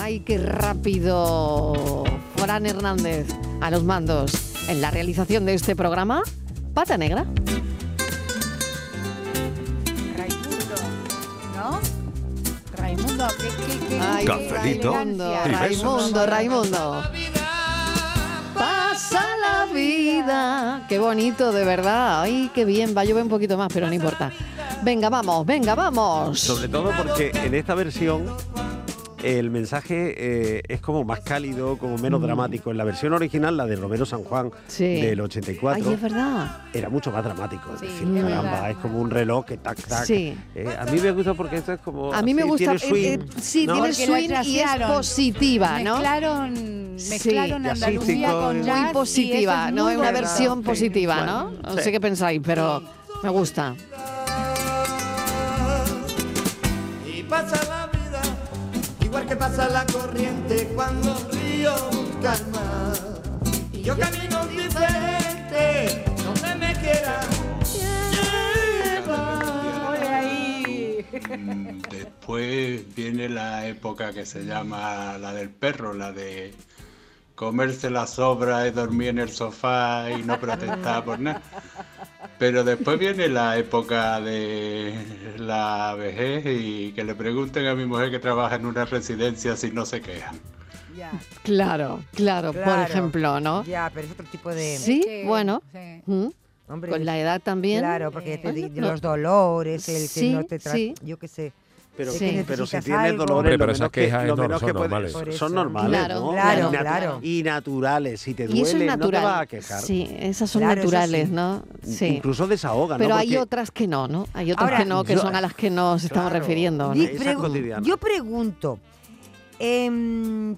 Ay, qué rápido. Fran Hernández a los mandos en la realización de este programa. Pata negra. Raimundo, ¿no? Raimundo, ¿qué, qué, qué, Ay, Cafelito Raimundo, y. Raimundo, Raimundo. Pasa la vida. Qué bonito, de verdad. Ay, qué bien. Va a llover un poquito más, pero no importa. Venga, vamos, venga, vamos. Sobre todo porque en esta versión el mensaje eh, es como más cálido, como menos Mm. dramático. En la versión original, la de Romero San Juan Sí. del 84, Ay, es verdad. era mucho más dramático. Es Sí, decir, es caramba, es como un reloj que tac, tac. Sí. Eh, a mí me gusta porque esto es como. A mí me así, gusta. tiene swing, eh, eh, sí, ¿no? tiene swing y es positiva, ¿no? Mezclaron, mezclaron Sí. Andalucía con muy jazz. Muy y positiva, eso es ¿no? Es una verdad. versión Sí. positiva, Bueno, ¿no? No sí. sé qué pensáis, pero me gusta. Y pasa igual que pasa la corriente cuando río busca el mar. Y yo camino diferente, donde me quiera. Después viene la época que se llama la del perro, la de comerse las sobras y dormir en el sofá y no protestar por nada. Pero después viene la época de la vejez y que le pregunten a mi mujer que trabaja en una residencia si no se queja. Claro, claro, por ejemplo, ¿no? Ya, pero es otro tipo de... Sí, que- bueno. sí. Mm. Hombre, Con la edad también. Claro, porque te no. los dolores, el que Sí, no te tra- sí. yo qué sé. Pero, Sí. pero si tienes algo. dolores, Hombre, lo pero menos esas que, lo no menos son que puedes- normales. Son normales, Claro, ¿no? claro, Y natu- claro. Y naturales. Si te Y duele, eso es natural. no te vas a quejar. Sí, esas son Claro, naturales, sí. ¿no? Sí. Incluso desahogan, Pero ¿no? hay Porque- otras que no, ¿no? Hay otras Ahora, que no, que yo- son a las que nos estamos refiriendo, ¿no? Pregu- yo pregunto, em,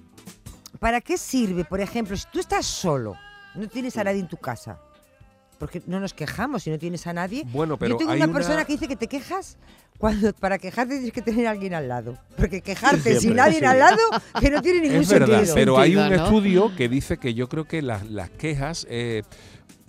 ¿para qué sirve, por ejemplo, si tú estás solo, no tienes a nadie en tu casa? Porque no nos quejamos si no tienes a nadie. Bueno, pero yo tengo hay una una- persona que dice que te quejas cuando para quejarte tienes que tener a alguien al lado. Porque quejarte sin nadie sí. al lado que no tiene *laughs* ningún Es verdad, sentido. pero hay un estudio que dice que yo creo que las, las quejas eh,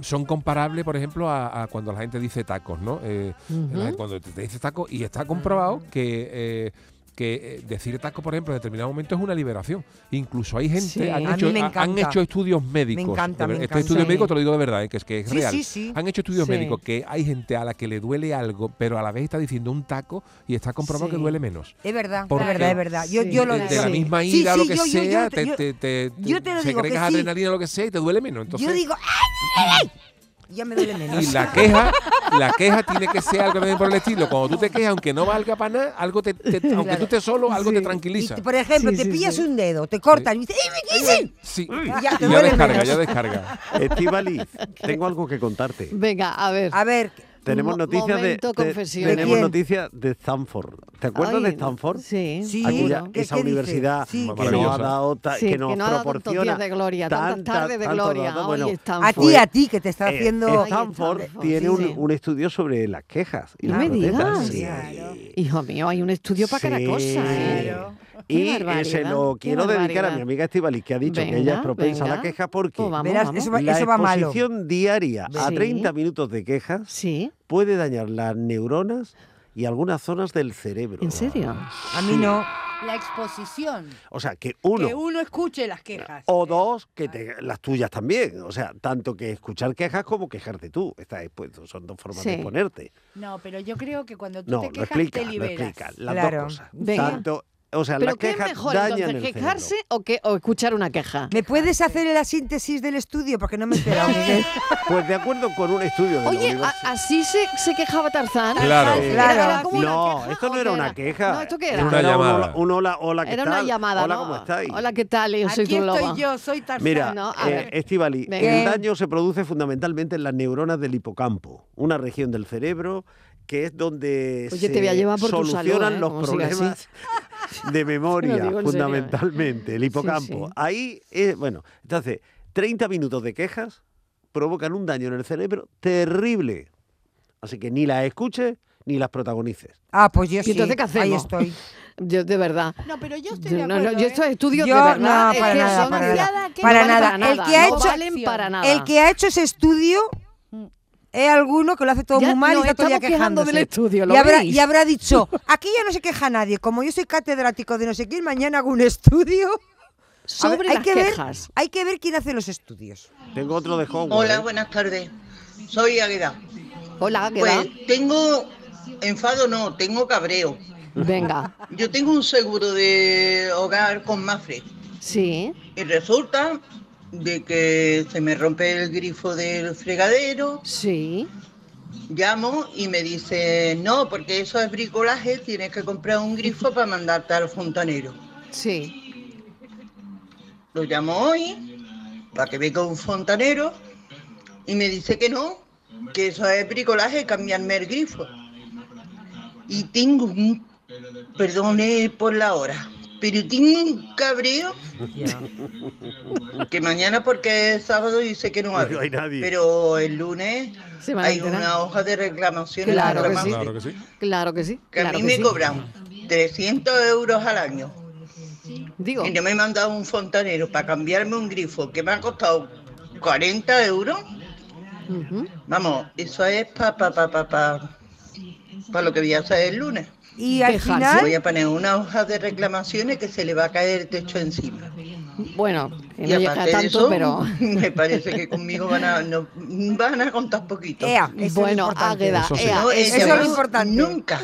son comparables, por ejemplo, a, a cuando la gente dice tacos, ¿no? Eh, la cuando te, te dice taco y está comprobado que eh, que eh, decir taco, por ejemplo, en determinado momento es una liberación. Incluso hay gente, Sí. han, hecho, me han encanta. hecho estudios médicos. encanta, de ver- me este encanta. estudio Sí. médico te lo digo de verdad, eh, que es que es Sí, real. sí, sí. Han hecho estudios médicos que hay gente a la que le duele algo, pero a la vez está diciendo un taco y está comprobado que duele menos. Es verdad, Porque es verdad, es verdad. Yo, yo lo de, de la misma ira lo que yo- sea, yo- te, yo- te, te- yo te lo digo que adrenalina o lo que sea y te duele menos. Entonces, yo digo, ¡ay, ay, ay! Ya me duele menos. y la queja, la queja tiene que ser algo también por el estilo. Cuando tú te quejas, aunque no valga para nada, algo te, te- *laughs* aunque Claro. tú estés solo, algo te tranquiliza. Y, por ejemplo, Sí, te sí, pillas sí. un dedo, te cortan y dices, ¡ay! Sí. Ya Y te ya duele descarga, menos. ya descarga. Estivali, tengo algo que contarte. Venga, a ver. A ver, Tenemos Mo- noticias de, momento de- confesión. ¿De tenemos noticias de Stanford. ¿Te acuerdas Ay, de Stanford? Sí, Sí. Aquella- seguro. ¿Qué- esa universidad Sí. que nos ha dado, ta- Sí, que nos no ha dado tantos proporciona de gloria, tantas tanta- tardes de gloria. a ti, a ti, que te está eh, haciendo... Stanford tiene sí. un, un estudio sobre las quejas y No las me protestas. digas. Sí. Hijo mío, hay un estudio para cada cosa, ¿eh? *laughs* Y eh, se lo quiero dedicar a mi amiga Estivali, que ha dicho que ella Venga, es propensa a la venga. queja porque Pues vamos, Verás, vamos. eso va, la eso va malo. exposición diaria a Sí. 30 minutos de quejas Sí, puede dañar las neuronas y algunas zonas del cerebro. ¿en serio? A mí no. La exposición. O sea, que uno Que uno escuche las quejas. o dos, que te- las tuyas también. O sea, tanto que escuchar quejas como quejarte tú. Está expuesto, son dos formas de exponerte. No, pero yo creo que cuando tú No, te lo quejas explica, te lo liberas. explica. Las Claro. dos cosas. Venga. Tanto, o sea, ¿Pero las qué es mejor dañan entonces, el quejarse cerebro. o, que, o escuchar una queja? ¿Me puedes hacer la síntesis del estudio? Porque no me he enterado, *laughs* Miguel. Pues de acuerdo con un estudio de la Oye, universidad. ¿a- ¿así se, se quejaba Tarzán? Claro. Eh, Claro. ¿Era como una No, queja esto no era una queja. No, ¿esto qué era? Una era un llamada. hola, un hola, hola, ¿qué Era tal? una llamada, Hola, ¿no? ¿cómo estáis? Hola, ¿qué tal? Yo soy Aquí tu loba. estoy yo, soy Tarzán. Mira, No, a eh, ver. Estivali, el daño se produce fundamentalmente en las neuronas del hipocampo, una región del cerebro que es donde Oye, se te voy a llevar por tu solucionan salud, ¿eh? los problemas de memoria, serio, ¿eh? fundamentalmente, el hipocampo. sí. Ahí, es, bueno, entonces, 30 minutos de quejas provocan un daño en el cerebro terrible. Así que ni las escuches ni las protagonices. Ah, pues yo ¿Y sí. entonces qué hacemos? Ahí estoy. Yo, de verdad. No, pero yo estoy Yo, de no, acuerdo. no, yo ¿eh? estos estudios Yo, de verdad no, es para que nada, son para nada. no Para valen nada. El que ha no hecho- valen para nada. El que ha hecho ese estudio es alguno que lo hace todo Ya muy mal y nos está todo quejando quejándose. del estudio, ¿lo y, habrá, y dicho, *laughs* aquí ya no se queja nadie, como yo soy catedrático de no sé quién, mañana hago un estudio. Ver, Sobre hay las que ver, quejas. hay que ver quién hace los estudios. Tengo otro de Hogwarts. Hola, ¿eh? buenas tardes. Soy Águeda. Hola, ¿qué Pues tengo enfado, no, tengo cabreo. Venga, Yo tengo un seguro de hogar con Mafre sí, y resulta de que se me rompe el grifo del fregadero, sí. llamo y me dice, no, porque eso es bricolaje, tienes que comprar un grifo para mandarte al fontanero. Sí, Lo llamo hoy para que venga un fontanero y me dice que no, que eso es bricolaje, cambiarme el grifo. Y tengo un, perdone por la hora, pero tengo un cabreo que mañana porque es sábado dice que no abre. No hay nadie. Pero el lunes Se hay una hoja de reclamaciones Claro que sí. Claro que sí. claro que sí. que a mí que me sí. cobran 300 euros al año. Digo, Y yo me he mandado un fontanero para cambiarme un grifo que me ha costado 40 euros. Vamos, eso es para pa, pa, pa, pa, pa lo que voy a hacer el lunes. Y al final, Voy a poner una hoja de reclamaciones que se le va a caer el techo encima. bueno, Y no llega aparte de tanto, eso, pero... *laughs* me parece que conmigo van a, no- van a contar poquito. ea, eso es Bueno, importante. Águeda, Eso sí. ea, No he eso es lo importante. Nunca.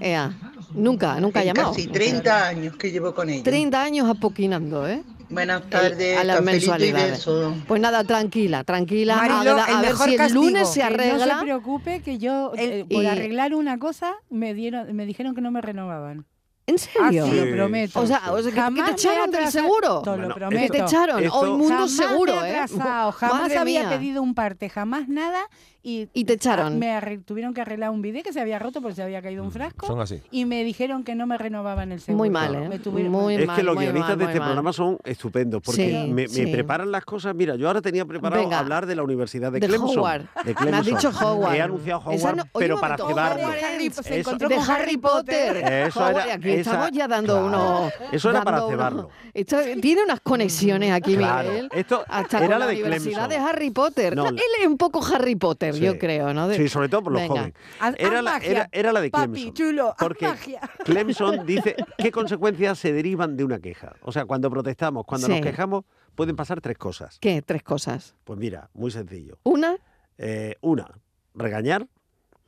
ea, nunca, nunca ha En llamado. Casi 30 años que llevo con ella. 30 años apoquinando, ¿eh? Buenas el- tardes, a las mensualidades. Pues nada, tranquila, tranquila. Marilo, a, ver- a el ver mejor si el castigo, lunes se que arregla. No se preocupe que yo, eh, por y- arreglar una cosa, me dieron, me dijeron que no me renovaban. ¿En serio? Ah, sí, lo prometo. O sea, o sea, que- que, Jamás te echaron del seguro. Te lo Que prometo. te echaron. esto- Hoy mundo Jamás seguro, me he ¿eh? jamás Madre había mía. pedido un parte, jamás nada. Y, Y te echaron. Me tuvieron que arreglar un bidet que se había roto porque se había caído un frasco. Son así. Y me dijeron que no me renovaban el seguro. Muy mal, ¿eh? Me tuvieron- Muy es mal, que los guionistas mal, de este mal. programa son estupendos porque Sí, me, me sí. preparan las cosas. Mira, yo ahora tenía preparado Venga. hablar de la Universidad de, De Clemson. Howard. De Me has Clemson. dicho Howard. He anunciado Howard, no- pero para Harry- se encontró de con Harry Potter. Eso Howard, era- aquí esa- estamos ya dando claro. unos. Eso era para cebarlo. esto tiene unas conexiones aquí, Claro. Miguel. Esto hasta era con la la de Universidad Clemson. de Harry Potter. Él es un poco Harry Potter, Sí. yo creo, ¿no? De- Sí, sobre todo por los Venga. jóvenes. Haz- Era haz la, magia, era, era la de papi, Clemson. chulo, haz porque magia. *laughs* Clemson dice qué consecuencias se derivan de una queja. O sea, cuando protestamos, cuando Sí. nos quejamos, pueden pasar tres cosas. ¿Qué? Tres cosas. Pues mira, muy sencillo. Una. Eh, una, regañar.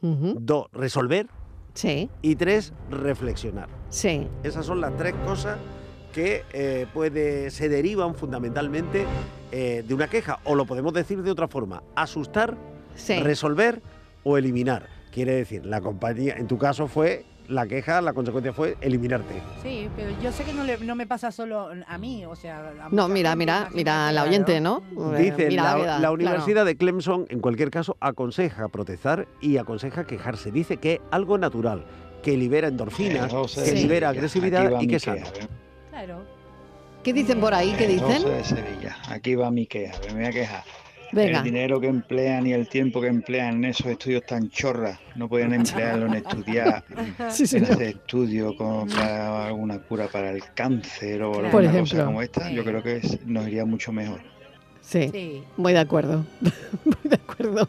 Dos, resolver. Sí, Y tres, reflexionar. sí. Esas son las tres cosas que eh, puede, se derivan fundamentalmente eh, de una queja. O lo podemos decir de otra forma. Asustar, Sí. resolver o eliminar. Quiere decir, la compañía, en tu caso fue la queja, la consecuencia fue eliminarte. Sí, pero yo sé que no, le- no me pasa solo a mí, o sea... a No, mira, mira, imagínate, mira la oyente, ¿no? Eh, Dice, mira, la, claro. Universidad de Clemson, en cualquier caso, aconseja protestar y aconseja quejarse. Dice que es algo natural, que libera endorfinas, Eh, que libera agresividad y que sano. queja, Claro. ¿Qué dicen por ahí? ¿Qué dicen? De Sevilla, aquí va mi queja, me voy a quejar. Venga. El dinero que emplean y el tiempo que emplean en esos estudios tan chorras, no pueden *laughs* emplearlo en estudiar, *laughs* Sí, en hacer estudios como para alguna cura para el cáncer o Por alguna ejemplo. cosa como esta, yo creo que es- nos iría mucho mejor. Sí, Sí. muy de acuerdo. *laughs* muy de acuerdo.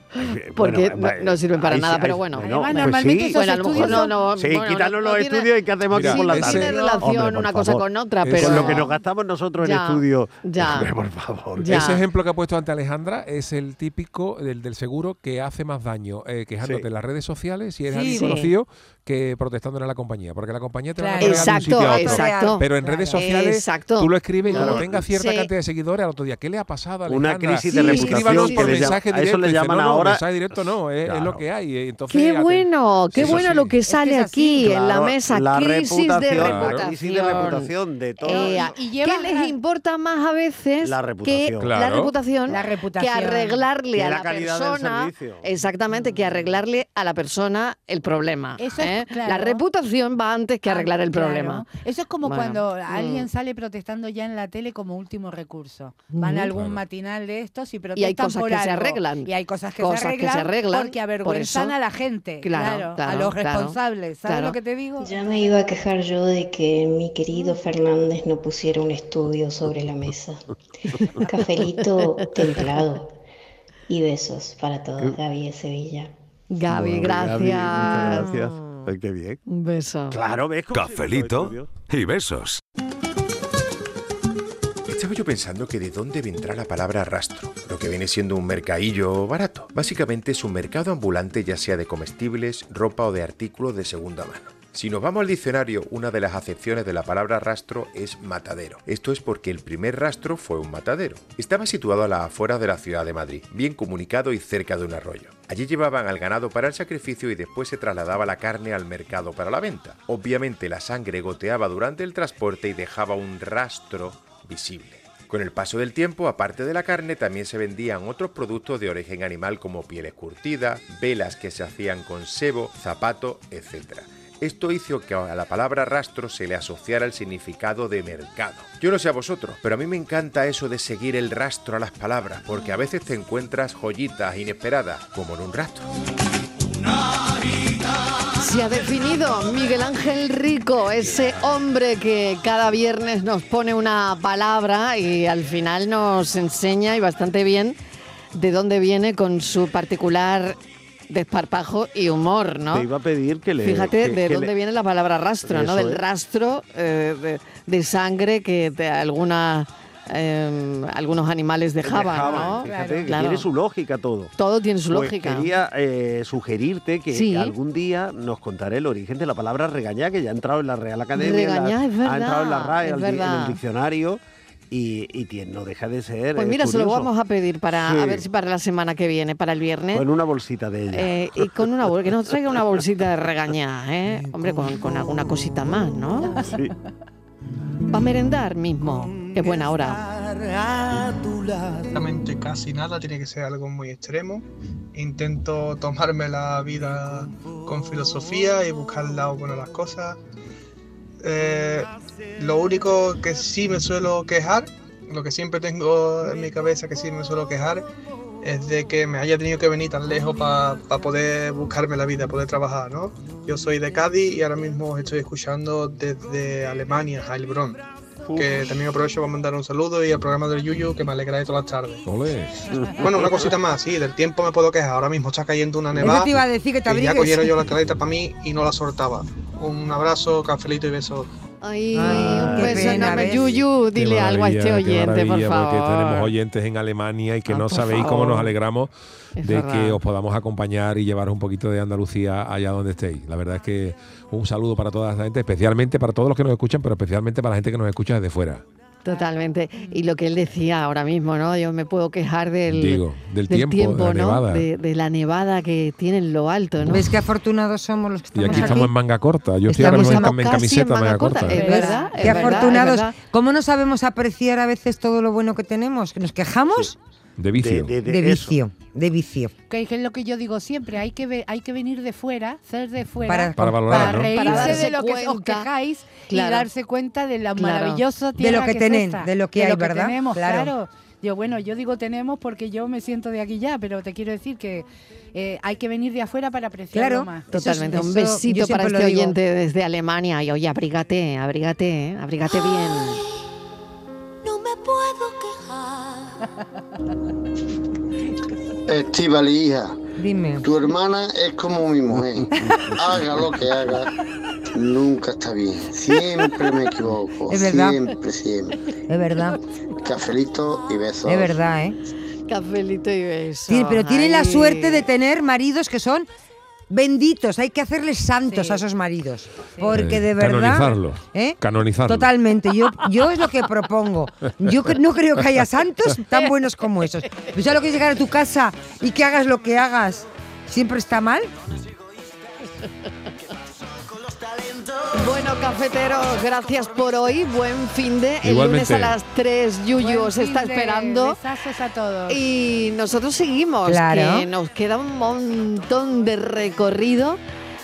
Porque bueno, no, no sirven para ahí nada, ahí pero bueno. bueno, Además, pues normalmente sí. esos Bueno, a lo mejor estudios no, no. Sí, bueno, quítanos los no tiene- estudios y que hacemos Mira, aquí por la tarde. tiene relación Hombre, una cosa favor. con otra, pero... Con lo que nos gastamos nosotros Ya, en estudio. ya. Hombre, *laughs* por favor. Ya. Ese ejemplo que ha puesto ante Alejandra es el típico del, del seguro que hace más daño eh, quejándote Sí. en las redes sociales si eres Sí. alguien Sí. conocido que protestando en la compañía. Porque la compañía te va a Claro. cargar de un Exacto, sitio a otro. exacto. Pero en redes sociales Exacto. tú lo escribes y cuando Claro. tenga cierta cantidad de seguidores al otro día, ¿qué le ha pasado a Una crisis de Sí. reputación por le llama- mensaje a eso directo. le llaman no, no, ahora. mensaje directo no, es, es lo Claro. que hay. eh, Entonces, Qué bueno, qué bueno sí. lo que sale es aquí en la Claro, mesa. la crisis de reputación, la reputación. crisis de reputación de todos. Eh, Y ¿Qué les importa más a veces La que reputación. la Claro. reputación, La que arreglarle Que a la persona? Exactamente, que arreglarle a la persona el problema. Eso es- ¿eh? claro. La reputación va antes que arreglar el Claro. problema. Eso es como Bueno, cuando mm. alguien sale protestando ya en la tele como último recurso. Van a algún Claro. Matinal de estos y protestan Y hay cosas por que se arreglan. Y hay cosas que, Cosas se, que arreglan se arreglan, porque por avergüenzan a la gente. Claro, Claro, a los claro, responsables. ¿Sabes claro. lo que te digo? Ya me iba a quejar yo de que mi querido Fernández no pusiera un estudio sobre la mesa. *laughs* Cafelito templado y besos para todos, Gaby de Sevilla. Gaby, Bueno, gracias. Gaby, muchas gracias. Ay, qué bien. Un beso. Claro, ¿ves? Cafelito y besos. Estaba yo pensando que de dónde vendrá la palabra rastro, lo que viene siendo un mercadillo barato. Básicamente es un mercado ambulante ya sea de comestibles, ropa o de artículos de segunda mano. Si nos vamos al diccionario, una de las acepciones de la palabra rastro es matadero. Esto es porque el primer rastro fue un matadero. Estaba situado a las afueras de la ciudad de Madrid, bien comunicado y cerca de un arroyo. Allí llevaban al ganado para el sacrificio y después se trasladaba la carne al mercado para la venta. Obviamente la sangre goteaba durante el transporte y dejaba un rastro visible. Con el paso del tiempo, aparte de la carne, también se vendían otros productos de origen animal como pieles curtidas, velas que se hacían con sebo, zapatos, etc. Esto hizo que a la palabra rastro se le asociara el significado de mercado. Yo no sé a vosotros, pero a mí me encanta eso de seguir el rastro a las palabras, porque a veces te encuentras joyitas inesperadas, como en un rastro. Se ha definido Miguel Ángel Rico, ese hombre que cada viernes nos pone una palabra y al final nos enseña y bastante bien de dónde viene con su particular desparpajo y humor, ¿no? Te iba a pedir que le. Fíjate que- de que dónde le- viene la palabra rastro, ¿no? Del es. rastro eh, de, de sangre que de alguna, eh, algunos animales dejaban, dejaban, ¿no? Fíjate que Claro. tiene su lógica todo. Todo tiene su Pues lógica. quería eh, sugerirte que Sí. algún día nos contaré el origen de la palabra regañar, que ya ha entrado en la Real Academia, la- ha entrado en la RAE, al en el diccionario. y, no deja de ser. Pues eh, mira, se lo curioso. vamos a pedir para a ver si para la semana que viene, para el viernes. Con una bolsita de ella. Eh, y con una que nos traiga una bolsita de regañar, ¿eh? Hombre, con, con alguna cosita más, ¿no? Sí. Va a merendar mismo. Qué buena hora. Exactamente casi nada, tiene que ser algo muy extremo. Intento tomarme la vida con filosofía y buscar el lado bueno a las cosas. Eh, lo único que sí me suelo quejar, lo que siempre tengo en mi cabeza que sí me suelo quejar, es de que me haya tenido que venir tan lejos para poder buscarme la vida, poder trabajar, ¿no? Yo soy de Cádiz y ahora mismo os estoy escuchando desde Alemania, Heilbronn. Que también aprovecho para mandar un saludo y al programa del Yuyu que me alegra todas las tardes. Ole. Bueno, una cosita más, sí, del tiempo me puedo quejar. Ahora mismo está cayendo una Eso nevada. te iba a decir que te y ya cogieron yo la caleta para mí y no la soltaba. Un abrazo, cafelito y besos. Ay, un beso enorme. Yuyu, dile algo a este oyente, por maravilla, Porque tenemos favor. oyentes en Alemania y que Ah, no sabéis cómo nos favor. alegramos Es de verdad. que os podamos acompañar y llevaros un poquito de Andalucía allá donde estéis. La verdad es que un saludo para toda esa gente, especialmente para todos los que nos escuchan, pero especialmente para la gente que nos escucha desde fuera. Totalmente. Y lo que él decía ahora mismo, ¿no? Yo me puedo quejar del, Digo, del tiempo, de la ¿no? nevada. De, de la nevada que tiene en lo alto, ¿no? ¿Ves qué afortunados somos los que Y estamos aquí estamos en manga corta. Yo estoy ahora Estamos mismo en, en- camiseta en manga manga corta, corta. es verdad, Qué es verdad, es afortunados. verdad. ¿Cómo no sabemos apreciar a veces todo lo bueno que tenemos? ¿Que nos quejamos? De vicio. De- de- De eso. vicio, de vicio. Que es lo que yo digo siempre, hay que, ve- hay que venir de fuera, ser de fuera, Para- Para valorar, para ¿no? reírse Para darse de lo que os cuenta. quejáis Claro. y darse cuenta de la Claro. maravillosa De tierra lo que es tienen, esta, de lo que hay, ¿verdad? tenemos, Claro. claro. Yo, bueno, yo digo tenemos porque yo me siento de aquí ya, pero te quiero decir que eh, hay que venir de afuera para apreciarlo Claro. más. Totalmente. Eso un es- besito para este lo oyente desde Alemania. Y oye, abrígate, abrígate, abrígate bien. Estivali, hija, Dime. tu hermana es como mi mujer. Haga lo que haga, nunca está bien. Siempre me equivoco. Es verdad. Siempre, siempre. Es verdad, Cafelito y besos. es verdad, ¿eh? Cafelito y beso. Sí, pero tienen la suerte de tener maridos que son benditos. Hay que hacerles santos Sí. a esos maridos. Porque de verdad. Canonizarlo. ¿eh? Canonizarlo. Totalmente. Yo, yo es lo que propongo. Yo no creo que haya santos tan buenos como esos. Pues ya lo que es llegar a tu casa y que hagas lo que hagas, ¿siempre está mal? Bueno, cafeteros, gracias por hoy. Buen fin de. El lunes a las 3 Yuyu os está esperando. besazos a todos. Y nosotros seguimos, Claro. que nos queda un montón de recorrido.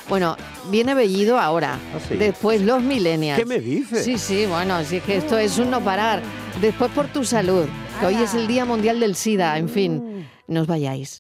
Bueno, viene Bellido ahora, ¿Ah, sí? después los millennials. ¿Qué me dices? Sí, sí, bueno, sí es que esto es un no parar. Después por tu salud, que hoy es el Día Mundial del SIDA, en fin, no os vayáis.